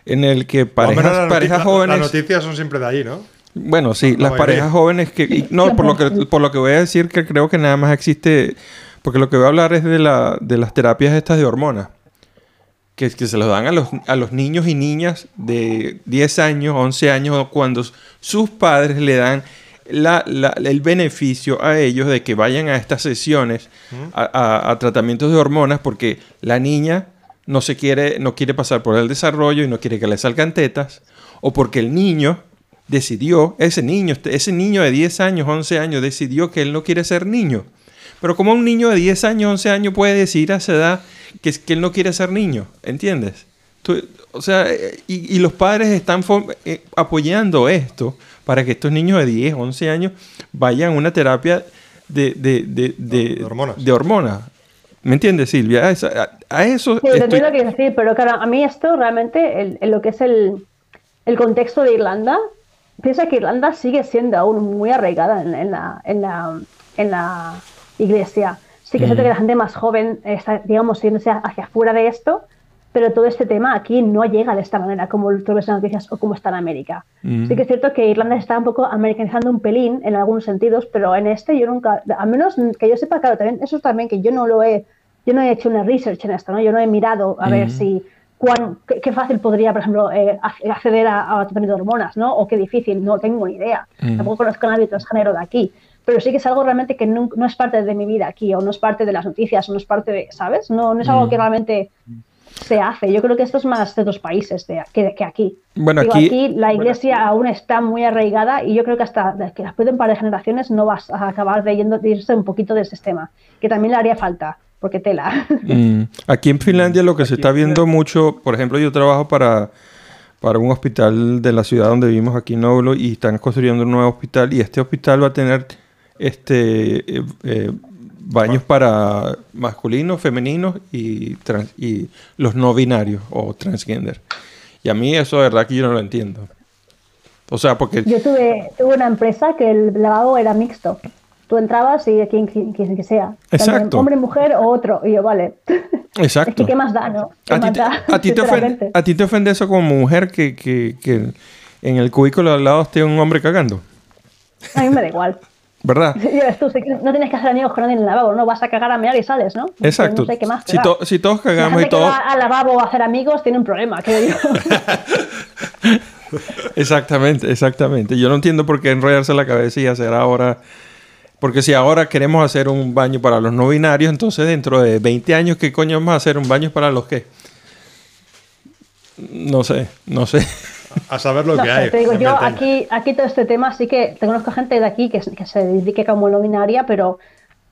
en el que parejas, parejas jóvenes... Las noticias son siempre de allí, ¿no? Bueno, sí, las parejas jóvenes que... no, por lo que, por lo que voy a decir que creo que nada más existe... Porque lo que voy a hablar es de, la, de las terapias estas de hormonas. Que, que se los dan a los, a los niños y niñas de 10 años, 11 años, cuando sus padres le dan la, la, el beneficio a ellos de que vayan a estas sesiones, a, a tratamientos de hormonas, porque la niña no se quiere, no quiere pasar por el desarrollo y no quiere que le salgan tetas, o porque el niño decidió, ese niño, ese niño de 10 años, 11 años, decidió que él no quiere ser niño. Pero como un niño de 10 años, 11 años puede decir a esa edad que, que él no quiere ser niño? ¿Entiendes? o sea, y, los padres están eh, apoyando esto para que estos niños de 10, 11 años vayan a una terapia de, de, de, de hormonas. De hormonas. ¿Me entiendes, Silvia? A, eso. Sí, estoy... entiendo que decir, pero claro, a mí esto realmente, en lo que es el, contexto de Irlanda, pienso que Irlanda sigue siendo aún muy arraigada en, la, en, la, en la iglesia. Sí que es cierto que la gente más joven está, digamos, yéndose hacia afuera de esto, pero todo este tema aquí no llega de esta manera como tú ves en las noticias o como está en América. Mm. Sí que es cierto que Irlanda está un poco americanizando un pelín en algunos sentidos, pero en este yo nunca, a menos que yo sepa, claro, también eso también que yo no lo he, yo no he hecho una research en esto, ¿no? Yo no he mirado a ver Mm. si cuán, qué, qué fácil podría, por ejemplo, eh, ac- acceder a, a tratamiento de hormonas, ¿no? O qué difícil, no tengo ni idea. Mm. Tampoco conozco a nadie transgénero de aquí. Pero sí que es algo realmente que no, no es parte de mi vida aquí, o no es parte de las noticias, o no es parte de, ¿sabes? No, no es algo Mm. que realmente se hace. Yo creo que esto es más de otros países de, que, que aquí. Bueno, Digo, aquí- la iglesia aún está muy arraigada y yo creo que hasta que después de un par de generaciones no vas a acabar de, yendo, de irse un poquito del sistema, que también le haría falta, porque tela. Mm, Aquí en Finlandia lo que se está viendo mucho, por ejemplo, yo trabajo para, para un hospital de la ciudad donde vivimos aquí en Oulu y están construyendo un nuevo hospital y este hospital va a tener este eh, eh, baños para masculinos, femeninos y, trans- y los no binarios o transgender. Y a mí eso de verdad que yo no lo entiendo. O sea, porque... Yo tuve, tuve una empresa que el lavabo era mixto. Tú entrabas y quien, quien, quien que sea. También Exacto. Hombre, mujer o otro. Y yo, vale. Es Exacto. que, ¿qué más da, no? ¿Qué ¿A ti, te, da? a ti te ofende, Sinceramente. a ti te ofende eso como mujer que, que, que en el cubículo al lado esté un hombre cagando? A mí me da igual. ¿Verdad? Tú, no tienes que hacer amigos con nadie en el lavabo, no vas a cagar a mear y sales, ¿no? Exacto. No sé qué más. si, to- si todos cagamos y todos... al lavabo a hacer amigos tiene un problema, creo yo. Exactamente, exactamente. Yo no entiendo por qué enrollarse la cabeza y hacer ahora... Porque si ahora queremos hacer un baño para los no binarios, entonces dentro de 20 años, ¿qué coño vamos a hacer un baño para los qué? No sé, no sé. A saber lo No que hay. te digo, yo aquí, aquí todo este tema sí que te conozco gente de aquí que, que se dedique como no binaria, pero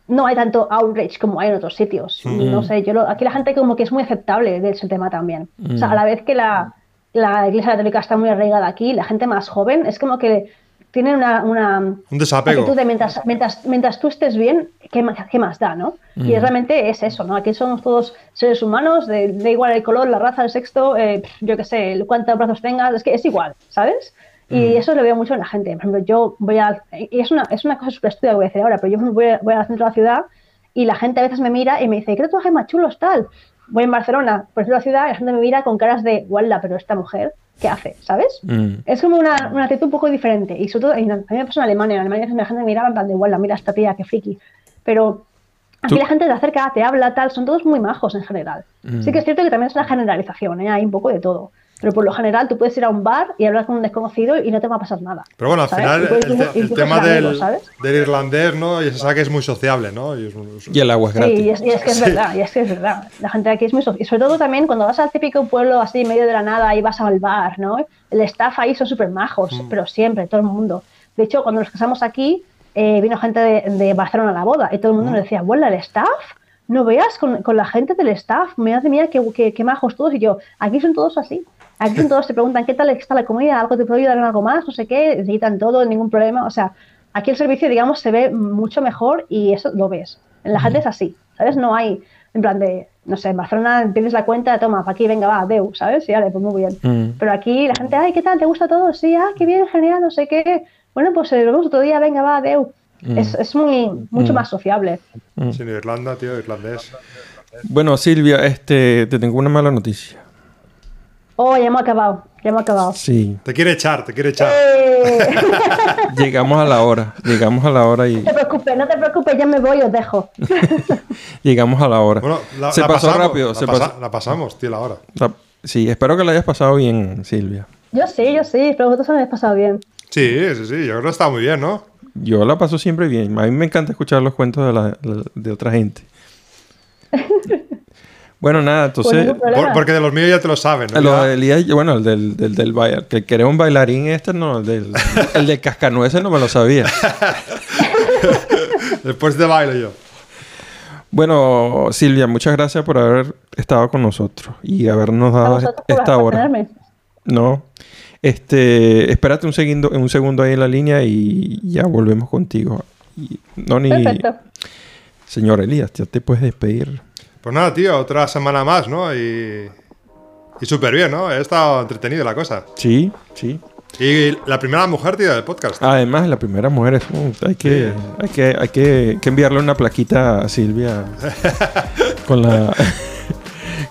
no hay tanto outrage como hay en otros sitios. Mm. No sé, yo lo- aquí la gente como que es muy aceptable de ese tema también. O Mm. sea, a la vez que la, la iglesia católica está muy arraigada aquí, la gente más joven es como que tienen una, una Un desapego. actitud de mientras, mientras, mientras tú estés bien, ¿qué, más- qué más da, no? Y Mm. realmente es eso, ¿no? Aquí somos todos seres humanos, de, da igual el color, la raza, el sexo, eh, yo qué sé, cuántos brazos tengas, es que es igual, ¿sabes? Y eso lo veo mucho en la gente. Por ejemplo, yo voy a... Y es una, es una cosa súper estúpida que voy a decir ahora, pero yo voy, a- voy al centro de la ciudad y la gente a veces me mira y me dice, ¿qué tatuajes más chulos tal? Voy en Barcelona, por ejemplo, la ciudad, y la gente me mira con caras de, guala, pero esta mujer, ¿qué hace? ¿Sabes? Mm. Es como una, una actitud un poco diferente. Y sobre todo, en- a mí me pasó en Alemania. En Alemania la gente me miraba en plan de, igual, mira esta tía, qué friki. Pero aquí Tú- la gente te acerca, te habla, tal, son todos muy majos en general. Mm. Sí que es cierto que también es una generalización, ¿eh? hay un poco de todo. Pero por lo general tú puedes ir a un bar y hablar con un desconocido y no te va a pasar nada. Pero bueno, al ¿sabes? final el, te- tema del, ¿sabes? del irlandés, ¿no? Y se sabe que es muy sociable, ¿no? Y es un- es un- Y el agua es gratis. Sí, y es, y es que es verdad, y es que es verdad. La gente de aquí es muy... so- Y sobre todo también cuando vas al típico pueblo así, en medio de la nada, y vas al bar, ¿no? El staff ahí son súper majos, Mm. pero siempre, todo el mundo. De hecho, cuando nos casamos aquí, eh, vino gente de, de Barcelona a la boda, y todo el mundo Mm. nos decía, bueno, el staff, no veas con, con la gente del staff, madre mía, qué, qué, qué majos todos. Y yo, aquí son todos así. Aquí son todos, te preguntan, ¿qué tal está la comida? ¿Algo te puedo ayudar en algo más? No sé qué, te quitan todo, ningún problema. O sea, aquí el servicio, digamos, se ve mucho mejor y eso lo ves. En la gente es así, ¿sabes? No hay, en plan de, no sé, en Barcelona tienes la cuenta, toma, para aquí, venga, va, deu, ¿sabes? Y vale, pues muy bien. Mm. Pero aquí la gente, ay, ¿qué tal? ¿Te gusta todo? Sí, ah, qué bien, genial, no sé qué. Bueno, pues eh, nos vemos otro día, venga, va, deu. Es, es muy, mucho Mm. más sociable. Sí, en Irlanda, tío, irlandés. Bueno, Silvia, este, te tengo una mala noticia. Oh, ya hemos acabado, ya hemos acabado. Sí, Te quiere echar, te quiere echar. Eh, llegamos a la hora. Llegamos a la hora y no te preocupes, no te preocupes, ya me voy, os dejo. llegamos a la hora. Bueno, la, se la pasó pasamos, rápido. La, se pasa- pasó- la pasamos, tío, la hora. la- Sí, espero que la hayas pasado bien, Silvia. Yo sí, yo sí, pero vosotros os habéis pasado bien. Sí, sí, sí, yo creo que está muy bien, ¿no? Yo la paso siempre bien. A mí me encanta escuchar los cuentos de, de otra gente. bueno, nada, Pues entonces... Por- porque de los míos ya te lo saben, ¿no? Lo Ya- de Elías, bueno, el del, del, del bailar, que quería un bailarín este, no, el del, el de cascanueces no me lo sabía. Después de bailo yo. Bueno, Silvia, muchas gracias por haber estado con nosotros y habernos dado esta por hora. No. Este, espérate un segundo, un segundo ahí en la línea y ya volvemos contigo. Y- no ni Perfecto. señor Elías, ya te puedes despedir. Pues nada, tío, otra semana más, ¿no? Y, y súper bien, ¿no? He estado entretenido la cosa. Sí, sí. Y la primera mujer, tío, del podcast. Además, la primera mujer es uh, hay que, hay que, hay que, que enviarle una plaquita a Silvia con la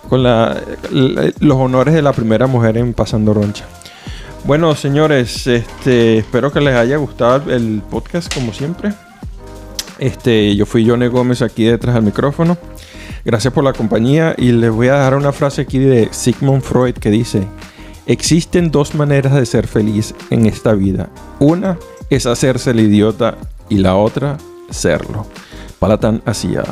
con la, la- los honores de la primera mujer en Pasando Roncha. Bueno, señores, este, espero que les haya gustado el podcast como siempre. Este, yo fui Johnny Gómez aquí detrás del micrófono. Gracias por la compañía y les voy a dejar una frase aquí de Sigmund Freud que dice, existen dos maneras de ser feliz en esta vida. Una es hacerse el idiota y la otra serlo. Palatán hacia